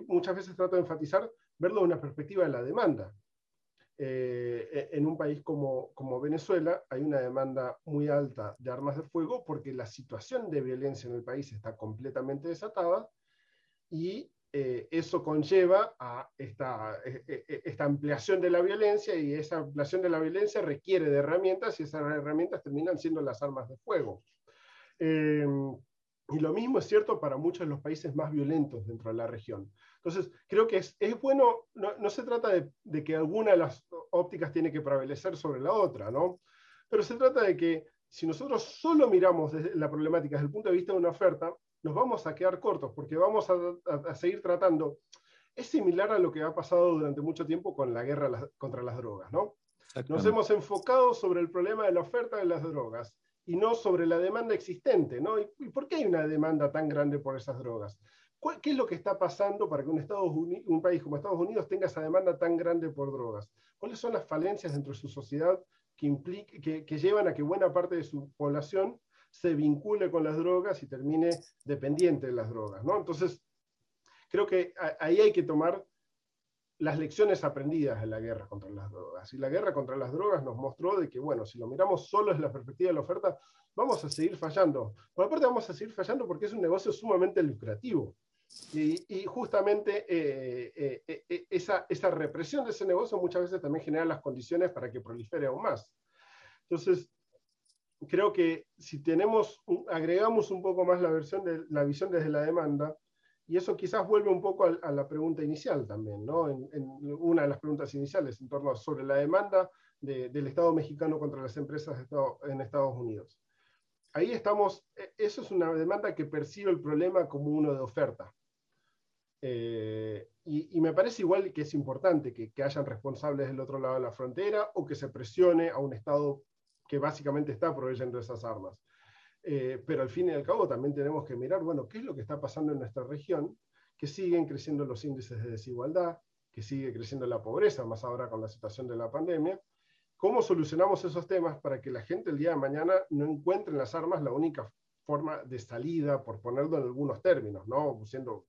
muchas veces trato de enfatizar, verlo de una perspectiva de la demanda. Eh, e, en un país como, Venezuela hay una demanda muy alta de armas de fuego porque la situación de violencia en el país está completamente desatada y eh, eso conlleva a e, e, esta, ampliación de la violencia y esa ampliación de la violencia requiere de herramientas y esas herramientas terminan siendo las armas de fuego. Eh, y lo mismo es cierto para muchos de los países más violentos dentro de la región. Entonces, creo que es, es bueno, no, no, se trata de, de, que alguna de las ópticas tiene que prevalecer sobre la otra, ¿no? Pero se trata de que si nosotros solo miramos la problemática desde el punto de vista de una oferta, nos vamos a quedar cortos porque vamos a, a, seguir tratando. Es similar a lo que ha pasado durante mucho tiempo con la guerra contra las drogas, ¿no? Nos hemos enfocado sobre el problema de la oferta de las drogas y no sobre la demanda existente, ¿no? ¿Y, por qué hay una demanda tan grande por esas drogas? ¿Qué es lo que está pasando para que un, Estados Unidos, un país como Estados Unidos tenga esa demanda tan grande por drogas? ¿Cuáles son las falencias dentro de su sociedad que, que, que llevan a que buena parte de su población se vincule con las drogas y termine dependiente de las drogas? Entonces, creo que ahí hay que tomar las lecciones aprendidas de la guerra contra las drogas. Y la guerra contra las drogas nos mostró de que, bueno, si lo miramos solo desde la perspectiva de la oferta, vamos a seguir fallando. Por aparte vamos a seguir fallando porque es un negocio sumamente lucrativo. Y, justamente eh, eh, eh, esa, esa represión de ese negocio muchas veces también genera las condiciones para que prolifere aún más. Entonces, creo que si tenemos, agregamos un poco más la, versión de, la visión desde la demanda, y eso quizás vuelve un poco a, la pregunta inicial también, ¿no? En, una de las preguntas iniciales en torno a, sobre la demanda del Estado mexicano contra las empresas en Estados Unidos. Ahí estamos, e, eso es una demanda que percibe el problema como uno de oferta. Eh, y, me parece igual que es importante que, que hayan responsables del otro lado de la frontera o que se presione a un Estado que básicamente está proveyendo esas armas. Eh, pero al fin y al cabo también tenemos que mirar, bueno, qué es lo que está pasando en nuestra región, que siguen creciendo los índices de desigualdad, que sigue creciendo la pobreza, más ahora con la situación de la pandemia. ¿Cómo solucionamos esos temas para que la gente el día de mañana no encuentre en las armas la única forma de salida, por ponerlo en algunos términos, no, Siendo,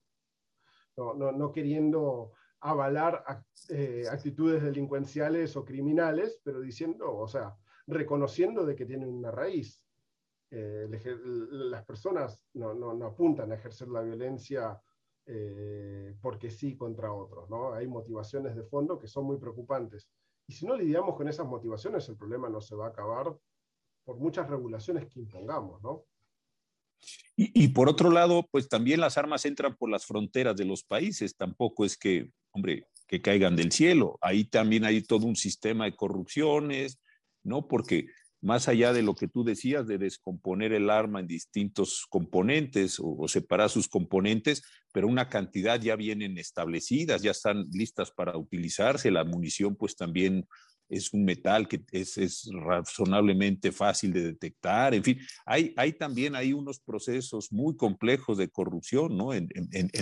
no, no, no queriendo avalar eh, actitudes delincuenciales o criminales, pero diciendo, o sea, reconociendo de que tienen una raíz. Eh, las personas no, apuntan a ejercer la violencia eh, porque sí contra otros, ¿no? Hay motivaciones de fondo que son muy preocupantes. Y si no lidiamos con esas motivaciones, el problema no se va a acabar por muchas regulaciones que impongamos, ¿no? Y, y, por otro lado, pues también las armas entran por las fronteras de los países. Tampoco es que, hombre, que caigan del cielo. Ahí también hay todo un sistema de corrupciones, ¿no? Porque más allá de lo que tú decías de descomponer el arma en distintos componentes o, separar sus componentes, pero una cantidad ya vienen establecidas, ya están listas para utilizarse, la munición pues también es un metal que es, razonablemente fácil de detectar, en fin, hay, hay también hay unos procesos muy complejos de corrupción ¿no? en,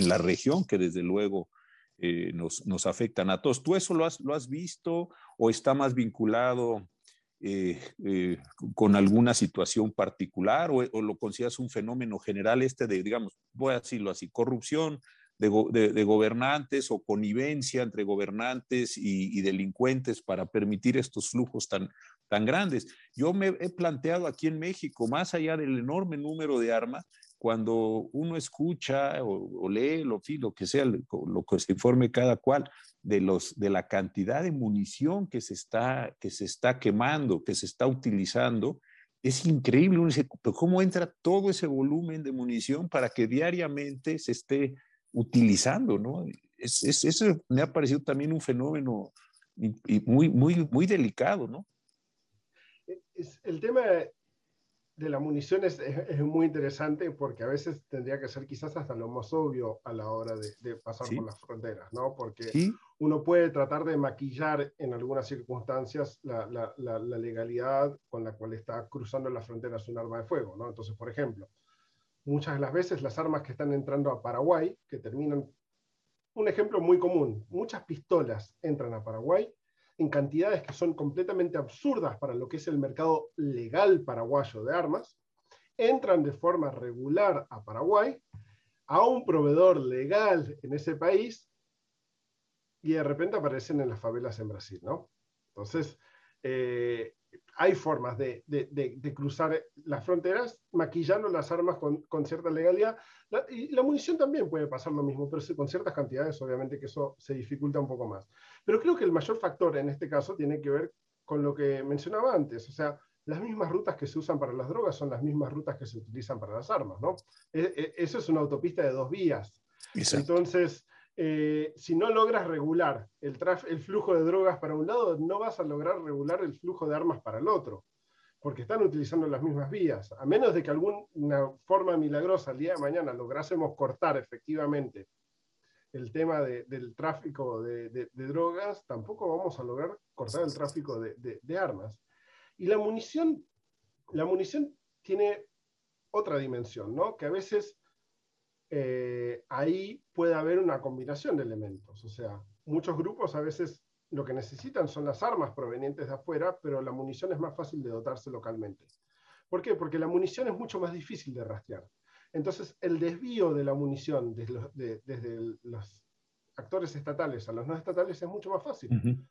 la región que desde luego eh, nos, nos, afectan a todos. ¿Tú eso lo has, lo has visto o está más vinculado eh, eh, con alguna situación particular o, lo consideras un fenómeno general este de, digamos, voy a decirlo así, corrupción de, gobernantes o connivencia entre gobernantes y, delincuentes para permitir estos flujos tan, tan grandes? Yo me he planteado aquí en México, más allá del enorme número de armas, cuando uno escucha o, lee lo, lo que sea, lo que se informe cada cual de, los, de la cantidad de munición que se, está, que se está quemando, que se está utilizando, es increíble. Uno dice, ¿cómo entra todo ese volumen de munición para que diariamente se esté utilizando? ¿no? Es, eso me ha parecido también un fenómeno muy, muy, muy delicado. ¿no? el tema de la munición es, muy interesante porque a veces tendría que ser quizás hasta lo más obvio a la hora de, pasar por las fronteras, ¿no? Porque uno puede tratar de maquillar en algunas circunstancias la, la, legalidad con la cual está cruzando las fronteras un arma de fuego, ¿no? Entonces, por ejemplo, muchas de las veces las armas que están entrando a Paraguay, que terminan, un ejemplo muy común, muchas pistolas entran a Paraguay en cantidades que son completamente absurdas para lo que es el mercado legal paraguayo de armas, entran de forma regular a Paraguay, a un proveedor legal en ese país, y de repente aparecen en las favelas en Brasil, ¿no? Entonces, eh, hay formas de, cruzar las fronteras maquillando las armas con, cierta legalidad. y la munición también puede pasar lo mismo, pero con ciertas cantidades, obviamente que eso se dificulta un poco más. Pero creo que el mayor factor en este caso tiene que ver con lo que mencionaba antes, o sea, las mismas rutas que se usan para las drogas son las mismas rutas que se utilizan para las armas, ¿no? E, e, eso es una autopista de dos vías. Entonces, eh, si no logras regular el, el flujo de drogas para un lado, no vas a lograr regular el flujo de armas para el otro, porque están utilizando las mismas vías. A menos de que alguna forma milagrosa el día de mañana lográsemos cortar efectivamente el tema del tráfico de, drogas, tampoco vamos a lograr cortar el tráfico de, armas. Y la munición, la munición tiene otra dimensión, ¿no? Que a veces eh, ahí puede haber una combinación de elementos. O sea, muchos grupos a veces lo que necesitan son las armas provenientes de afuera, pero la munición es más fácil de dotarse localmente. ¿Por qué? Porque la munición es mucho más difícil de rastrear. Entonces, el desvío de la munición desde, los, actores estatales a los no estatales es mucho más fácil.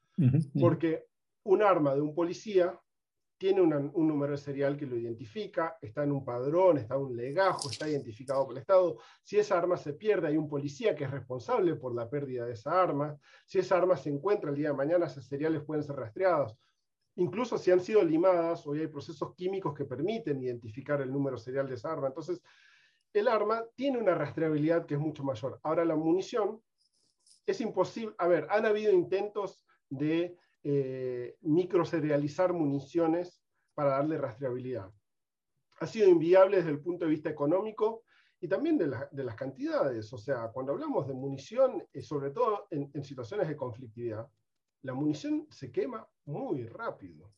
Porque un arma de un policía tiene un número serial que lo identifica, está en un padrón, está en un legajo, está identificado por el Estado. Si esa arma se pierde, hay un policía que es responsable por la pérdida de esa arma. Si esa arma se encuentra el día de mañana, esas seriales pueden ser rastreados. Incluso si han sido limadas, hoy hay procesos químicos que permiten identificar el número serial de esa arma. Entonces, el arma tiene una rastreabilidad que es mucho mayor. Ahora, la munición es imposible. A ver, han habido intentos de eh, microserializar municiones para darle rastreabilidad. Ha sido inviable desde el punto de vista económico y también de, las cantidades. O sea, cuando hablamos de munición, eh, sobre todo en, en situaciones de conflictividad, la munición se quema muy rápido.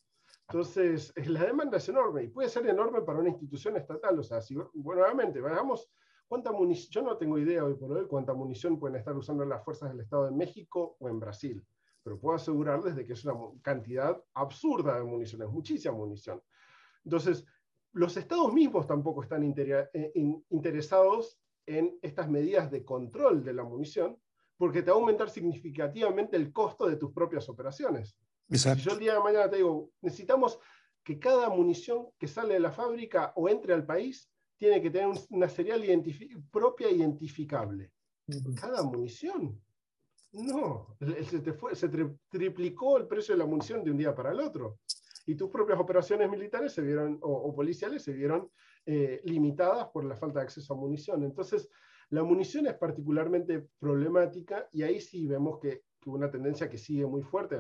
Entonces, la demanda es enorme y puede ser enorme para una institución estatal. O sea, si, bueno, nuevamente, veamos cuánta munición, yo no tengo idea hoy por hoy cuánta munición pueden estar usando las fuerzas del Estado de México o en Brasil, pero puedo asegurarles de que es una cantidad absurda de munición, es muchísima munición. Entonces, los estados mismos tampoco están eh, interesados en estas medidas de control de la munición, porque te va a aumentar significativamente el costo de tus propias operaciones. Si yo el día de mañana te digo, necesitamos que cada munición que sale de la fábrica o entre al país tiene que tener una serial propia identificable. Cada munición. No, se, triplicó el precio de la munición de un día para el otro. Y tus propias operaciones militares se vieron, o, policiales se vieron eh, limitadas por la falta de acceso a munición. Entonces, la munición es particularmente problemática y ahí sí vemos que, una tendencia que sigue muy fuerte.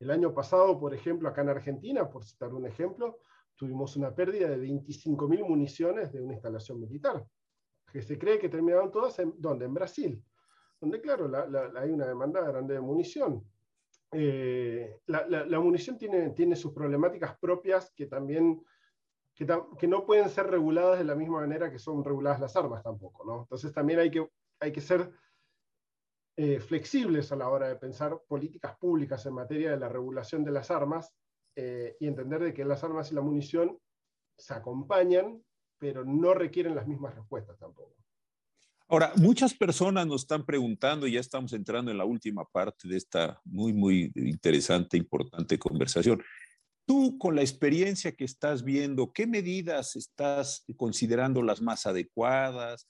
El año pasado, por ejemplo, acá en Argentina, por citar un ejemplo, tuvimos una pérdida de 25.000 municiones de una instalación militar, que se cree que terminaron todas en. En Brasil, donde claro, hay una demanda grande de munición. eh, la, munición tiene, tiene sus problemáticas propias que también que, no pueden ser reguladas de la misma manera que son reguladas las armas tampoco. Entonces también hay que, hay que ser eh, flexibles a la hora de pensar políticas públicas en materia de la regulación de las armas eh, y entender de que las armas y la munición se acompañan, pero no requieren las mismas respuestas tampoco. Ahora, muchas personas nos están preguntando, y ya estamos entrando en la última parte de esta muy, muy interesante, importante conversación. Tú, con la experiencia que estás viendo, ¿qué medidas estás considerando las más adecuadas?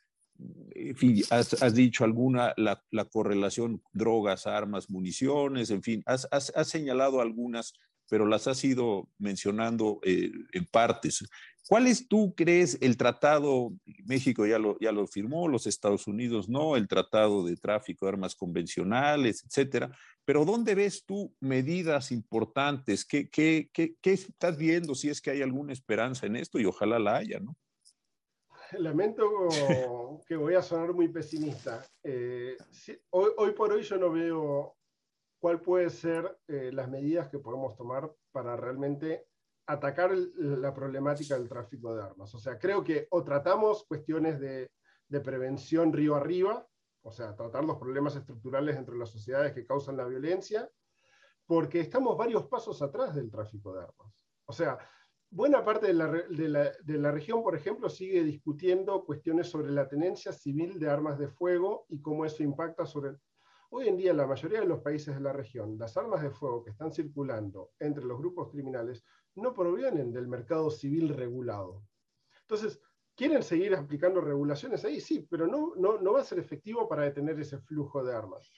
En fin, has, dicho alguna, la, correlación drogas, armas, municiones, en fin, has, has señalado algunas pero las has ido mencionando eh, en partes. ¿Cuál es, tú crees, el tratado, México ya lo, ya lo firmó, los Estados Unidos no, el tratado de tráfico de armas convencionales, etcétera? Pero ¿dónde ves tú medidas importantes? ¿Qué, qué, qué, qué estás viendo si es que hay alguna esperanza en esto? Y ojalá la haya, ¿no? Lamento que voy a sonar muy pesimista. Eh, hoy, hoy por hoy yo no veo cuál puede ser eh, las medidas que podemos tomar para realmente atacar la problemática del tráfico de armas. O sea, creo que o tratamos cuestiones de, de, prevención río arriba, o sea, tratar los problemas estructurales entre las sociedades que causan la violencia, porque estamos varios pasos atrás del tráfico de armas. O sea, buena parte de la, de la, de la región, por ejemplo, sigue discutiendo cuestiones sobre la tenencia civil de armas de fuego y cómo eso impacta sobre Hoy en día, la mayoría de los países de la región, las armas de fuego que están circulando entre los grupos criminales no provienen del mercado civil regulado. Entonces, ¿quieren seguir aplicando regulaciones ahí? Sí, pero no, no, va a ser efectivo para detener ese flujo de armas.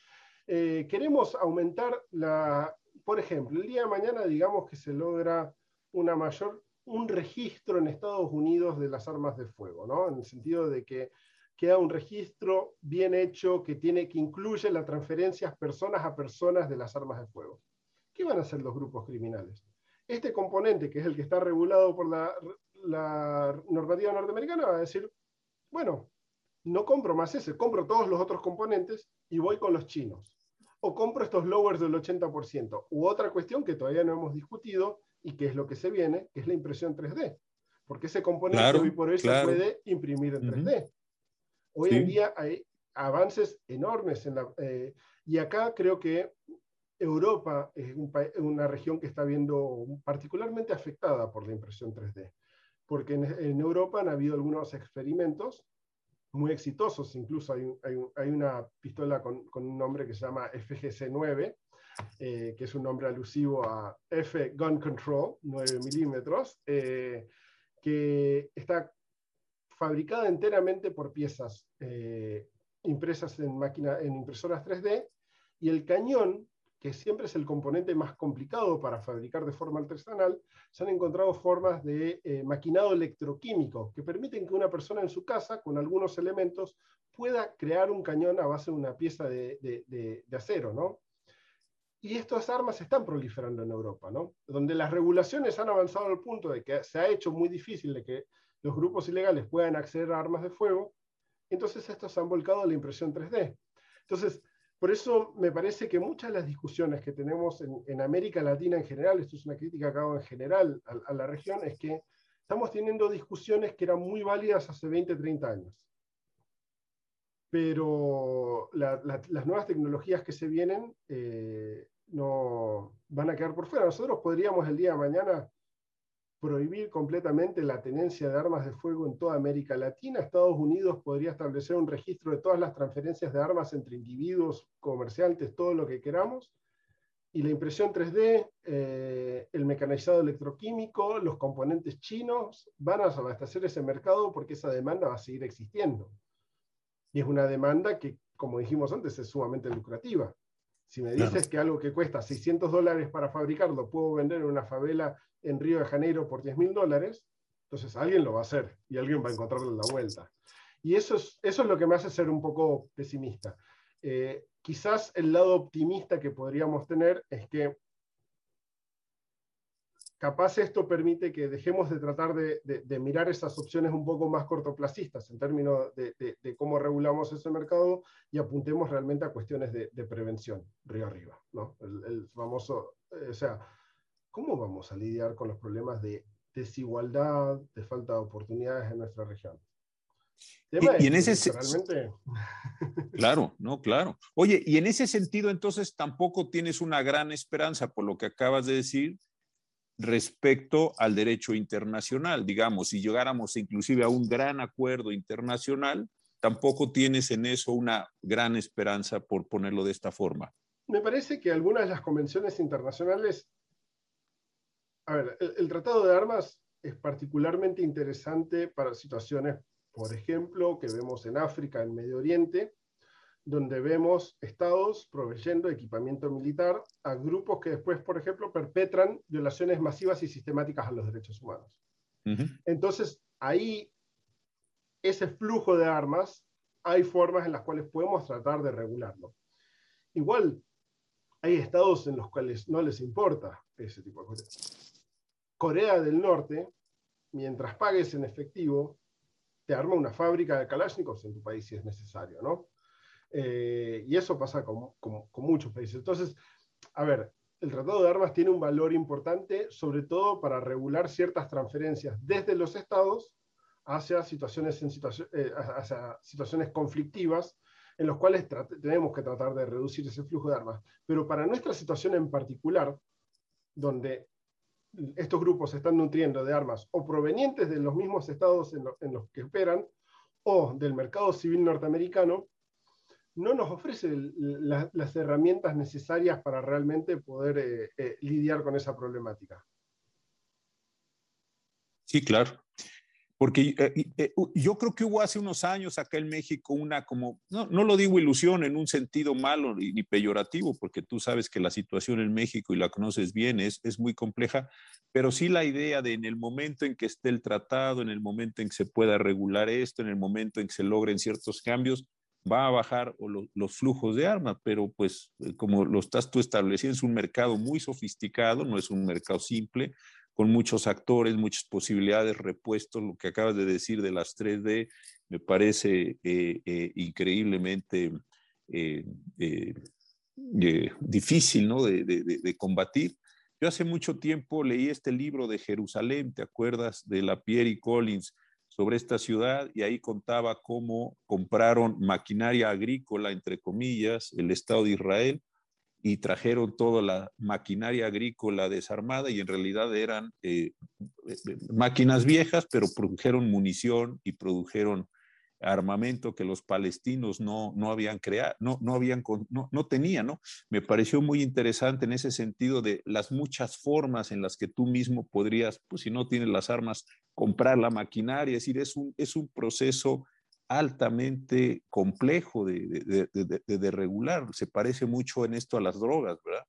Eh, queremos aumentar la, por ejemplo, el día de mañana digamos que se logra una mayor, un registro en Estados Unidos de las armas de fuego, ¿no? En el sentido de que queda un registro bien hecho que, tiene, que incluye las transferencias personas a personas de las armas de fuego. ¿Qué van a hacer los grupos criminales? Este componente, que es el que está regulado por la, la normativa norteamericana, va a decir, bueno, no compro más ese, compro todos los otros componentes y voy con los chinos. O compro estos lowers del 80%. U otra cuestión que todavía no hemos discutido y que es lo que se viene, que es la impresión 3D. Porque ese componente hoy por hoy se puede imprimir en 3D. Hoy en día hay avances enormes en la, eh, y acá creo que Europa es una región que está viendo particularmente afectada por la impresión 3D, porque en, Europa han habido algunos experimentos muy exitosos, incluso hay, una pistola con, con, un nombre que se llama FGC-9, eh, que es un nombre alusivo a F Gun Control, 9 milímetros, eh, que está fabricada enteramente por piezas eh, impresas en, máquina, en impresoras 3D, y el cañón, que siempre es el componente más complicado para fabricar de forma artesanal, se han encontrado formas de eh, maquinado electroquímico que permiten que una persona en su casa, con algunos elementos, pueda crear un cañón a base de una pieza de, acero, ¿no? Y estas armas están proliferando en Europa, ¿no? Donde las regulaciones han avanzado al punto de que se ha hecho muy difícil de que los grupos ilegales puedan acceder a armas de fuego, entonces estos han volcado la impresión 3D. Entonces, por eso me parece que muchas de las discusiones que tenemos en, América Latina en general, esto es una crítica que hago en general a, la región, es que estamos teniendo discusiones que eran muy válidas hace 20, 30 años. Pero las nuevas tecnologías que se vienen eh, no van a quedar por fuera. Nosotros podríamos el día de mañana prohibir completamente la tenencia de armas de fuego en toda América Latina. Estados Unidos podría establecer un registro de todas las transferencias de armas entre individuos, comerciantes, todo lo que queramos. Y la impresión 3D, eh, el mecanizado electroquímico, los componentes chinos van a abastecer ese mercado porque esa demanda va a seguir existiendo. Y es una demanda que, como dijimos antes, es sumamente lucrativa. Si me dices que algo que cuesta 600 dólares para fabricarlo puedo vender en una favela en Río de Janeiro por 10 mil dólares, entonces alguien lo va a hacer y alguien va a encontrarle la vuelta. Y eso es, eso es lo que me hace ser un poco pesimista. Eh, quizás el lado optimista que podríamos tener es que capaz esto permite que dejemos de tratar de, mirar esas opciones un poco más cortoplacistas en términos de, cómo regulamos ese mercado y apuntemos realmente a cuestiones de, prevención, río arriba. ¿no? El, famoso, eh, o sea, ¿cómo vamos a lidiar con los problemas de desigualdad, de falta de oportunidades en nuestra región? Y, en ese realmente... Claro, no, claro. Oye, y en ese sentido, entonces tampoco tienes una gran esperanza por lo que acabas de decir respecto al derecho internacional. Digamos, si llegáramos inclusive a un gran acuerdo internacional, tampoco tienes en eso una gran esperanza por ponerlo de esta forma. Me parece que algunas de las convenciones internacionales, a ver, el Tratado de Armas es particularmente interesante para situaciones por ejemplo, que vemos en África, en Medio Oriente, donde vemos estados proveyendo equipamiento militar a grupos que después, por ejemplo, perpetran violaciones masivas y sistemáticas a los derechos humanos. Entonces, ahí, ese flujo de armas, hay formas en las cuales podemos tratar de regularlo. Igual, hay estados en los cuales no les importa ese tipo de cosas. Corea del Norte, mientras pagues en efectivo, te arma una fábrica de Kalashnikovs en tu país si es necesario, ¿no? Eh, y eso pasa con, muchos países. Entonces, a ver, el Tratado de Armas tiene un valor importante, sobre todo para regular ciertas transferencias desde los estados hacia situaciones, en eh, situaciones conflictivas en los cuales tenemos que tratar de reducir ese flujo de armas. Pero para nuestra situación en particular, donde estos grupos se están nutriendo de armas o provenientes de los mismos estados en, los que operan o del mercado civil norteamericano, no nos ofrece las herramientas necesarias para realmente poder eh, eh, lidiar con esa problemática. Sí, claro. Porque eh, yo creo que hubo hace unos años acá en México una como, no, no lo digo ilusión en un sentido malo ni, peyorativo, porque tú sabes que la situación en México y la conoces bien es, es muy compleja, pero sí la idea de en el momento en que esté el tratado, en el momento en que se pueda regular esto, en el momento en que se logren ciertos cambios, va a bajar los flujos de armas, pero pues eh, como lo estás tú estableciendo, es un mercado muy sofisticado, no es un mercado simple, con muchos actores, muchas posibilidades, repuestos, lo que acabas de decir de las 3D, me parece eh, eh, increíblemente difícil ¿no? de, de, combatir. Yo hace mucho tiempo leí este libro de Jerusalén, ¿te acuerdas? De la Pierre Collins sobre esta ciudad y ahí contaba cómo compraron maquinaria agrícola, entre comillas, el Estado de Israel y trajeron toda la maquinaria agrícola desarmada y en realidad eran eh, eh, máquinas viejas, pero produjeron munición y produjeron armamento que los palestinos no, no habían creado, no, no, habían, no, no tenían, ¿no? Me pareció muy interesante en ese sentido de las muchas formas en las que tú mismo podrías, pues si no tienes las armas, comprar la maquinaria, es decir, es un, es un proceso altamente complejo de, regular. Se parece mucho en esto a las drogas, ¿verdad?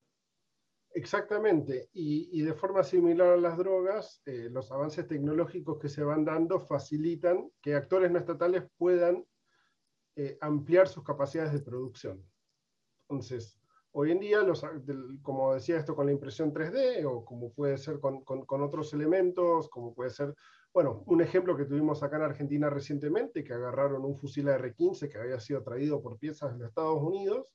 Exactamente, y, de forma similar a las drogas, eh, los avances tecnológicos que se van dando facilitan que actores no estatales puedan eh, ampliar sus capacidades de producción. Entonces, hoy en día, los, como decía esto con la impresión 3D, o como puede ser con, con otros elementos, como puede ser bueno, un ejemplo que tuvimos acá en Argentina recientemente, que agarraron un fusil AR-15 que había sido traído por piezas de Estados Unidos,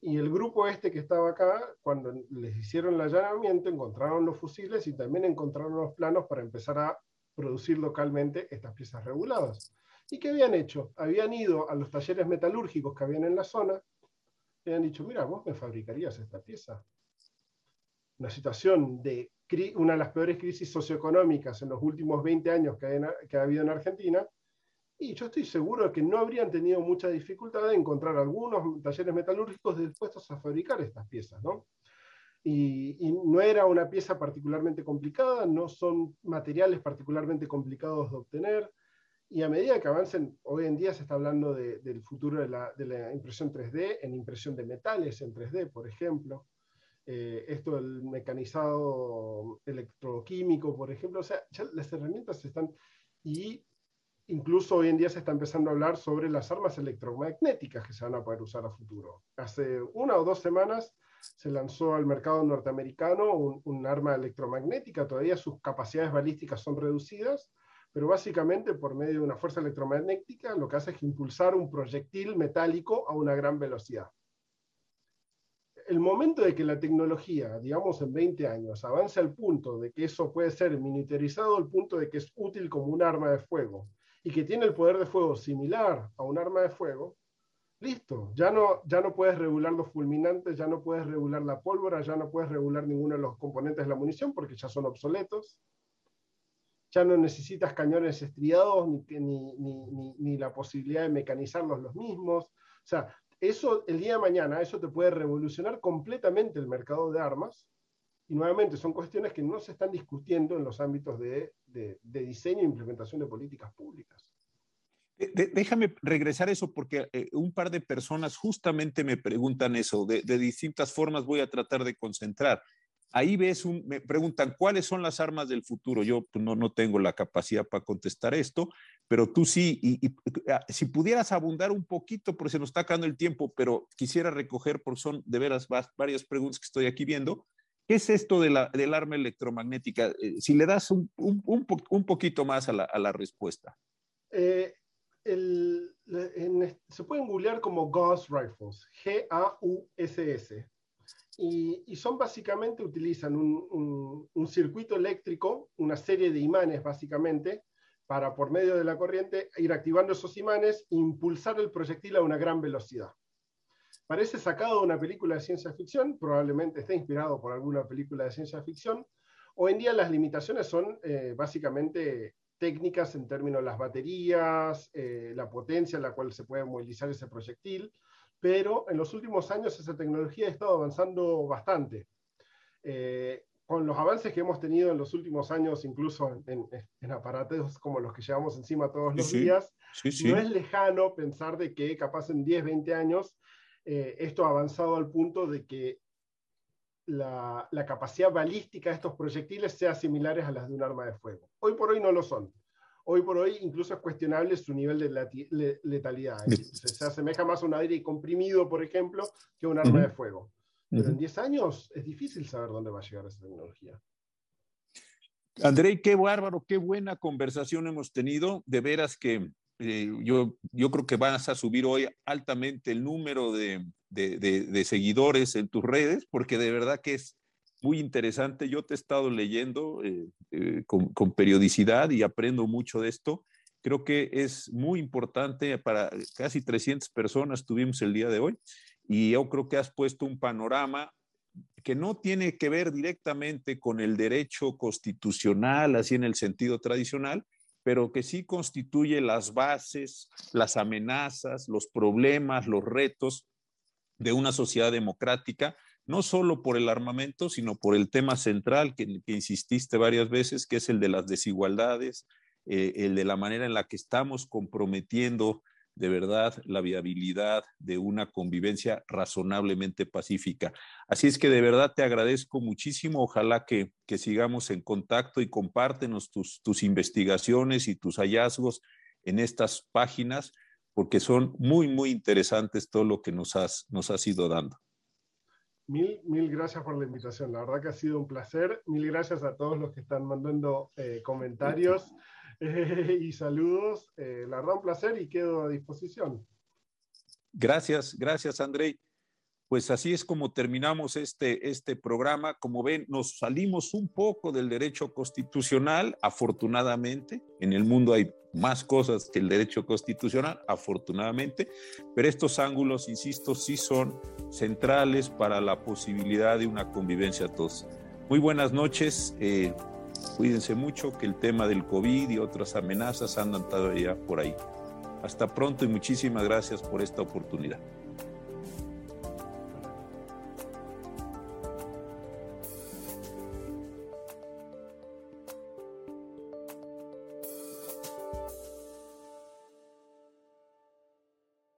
y el grupo este que estaba acá, cuando les hicieron el allanamiento, encontraron los fusiles y también encontraron los planos para empezar a producir localmente estas piezas reguladas. ¿Y qué habían hecho? Habían ido a los talleres metalúrgicos que habían en la zona y habían dicho, mira, vos me fabricarías esta pieza. Una situación de una de las peores crisis socioeconómicas en los últimos 20 años que, ha habido en Argentina, y yo estoy seguro de que no habrían tenido mucha dificultad de encontrar algunos talleres metalúrgicos dispuestos a fabricar estas piezas, ¿no? Y, y, no era una pieza particularmente complicada, no son materiales particularmente complicados de obtener, y a medida que avancen, hoy en día se está hablando del futuro de la, de la, impresión 3D, en impresión de metales en 3D, por ejemplo, eh, esto del mecanizado electroquímico, por ejemplo, o sea, ya las herramientas están, y incluso hoy en día se está empezando a hablar sobre las armas electromagnéticas que se van a poder usar a futuro. Hace una o dos semanas se lanzó al mercado norteamericano un, arma electromagnética, todavía sus capacidades balísticas son reducidas, pero básicamente por medio de una fuerza electromagnética lo que hace es impulsar un proyectil metálico a una gran velocidad. El momento de que la tecnología, digamos en 20 años, avance al punto de que eso puede ser miniaturizado al punto de que es útil como un arma de fuego y que tiene el poder de fuego similar a un arma de fuego, Listo, ya no, ya no puedes regular los fulminantes, ya no puedes regular la pólvora, ya no puedes regular ninguno de los componentes de la munición porque ya son obsoletos. Ya no necesitas cañones estriados ni, ni, ni, la posibilidad de mecanizarlos los mismos. O sea, eso el día de mañana, eso te puede revolucionar completamente el mercado de armas. Y nuevamente son cuestiones que no se están discutiendo en los ámbitos de, de, de diseño e implementación de políticas públicas déjame regresar eso porque eh, un par de personas justamente me preguntan eso. De, distintas formas voy a tratar de concentrar. Ahí ves, un, me preguntan, ¿cuáles son las armas del futuro? Yo pues, no, no tengo la capacidad para contestar esto, pero tú sí. Y, ah, si pudieras abundar un poquito, porque se nos está acabando el tiempo, pero quisiera recoger, por son de veras varias preguntas que estoy aquí viendo. ¿Qué es esto de la, del arma electromagnética? Eh, si le das un, un, poquito más a la, a la respuesta. Eh, se pueden googlear como Gauss Rifles, G-A-U-S-S. Y, son básicamente, utilizan un, circuito eléctrico, una serie de imanes básicamente, para por medio de la corriente ir activando esos imanes e impulsar el proyectil a una gran velocidad. Parece sacado de una película de ciencia ficción, probablemente esté inspirado por alguna película de ciencia ficción. Hoy en día las limitaciones son eh, básicamente técnicas en términos de las baterías, eh, la potencia en la cual se puede movilizar ese proyectil, pero en los últimos años esa tecnología ha estado avanzando bastante. Eh, con los avances que hemos tenido en los últimos años, incluso en, aparatos como los que llevamos encima todos los días, no es lejano pensar de que capaz en 10, 20 años eh, esto ha avanzado al punto de que la, capacidad balística de estos proyectiles sea similares a las de un arma de fuego. Hoy por hoy no lo son. Hoy por hoy incluso es cuestionable su nivel de letalidad. Se, asemeja más a un aire comprimido, por ejemplo, que a un arma de fuego. Pero en 10 años es difícil saber dónde va a llegar esa tecnología. André, qué bárbaro, qué buena conversación hemos tenido. De veras que eh, yo, yo creo que vas a subir hoy altamente el número de, de, seguidores en tus redes, porque de verdad que es muy interesante. Yo te he estado leyendo eh, eh, con, periodicidad y aprendo mucho de esto. Creo que es muy importante para casi 300 personas tuvimos el día de hoy y yo creo que has puesto un panorama que no tiene que ver directamente con el derecho constitucional, así en el sentido tradicional, pero que sí constituye las bases, las amenazas, los problemas, los retos de una sociedad democrática, no solo por el armamento, sino por el tema central que, insististe varias veces, que es el de las desigualdades, eh, el de la manera en la que estamos comprometiendo de verdad la viabilidad de una convivencia razonablemente pacífica. Así es que de verdad te agradezco muchísimo. Ojalá que, sigamos en contacto y compártenos tus, tus investigaciones y tus hallazgos en estas páginas, porque son muy, muy interesantes todo lo que nos has, nos has ido dando. Mil, mil gracias por la invitación. La verdad que ha sido un placer. Mil gracias a todos los que están mandando eh, comentarios. y saludos. Eh, la verdad, un placer y quedo a disposición. Gracias, gracias, André. Pues así es como terminamos este, este programa. Como ven, nos salimos un poco del derecho constitucional, afortunadamente. En el mundo hay más cosas que el derecho constitucional, afortunadamente, pero estos ángulos, insisto, sí son centrales para la posibilidad de una convivencia a todos. Muy buenas noches. Eh, Cuídense mucho que el tema del COVID y otras amenazas andan todavía por ahí. Hasta pronto y muchísimas gracias por esta oportunidad.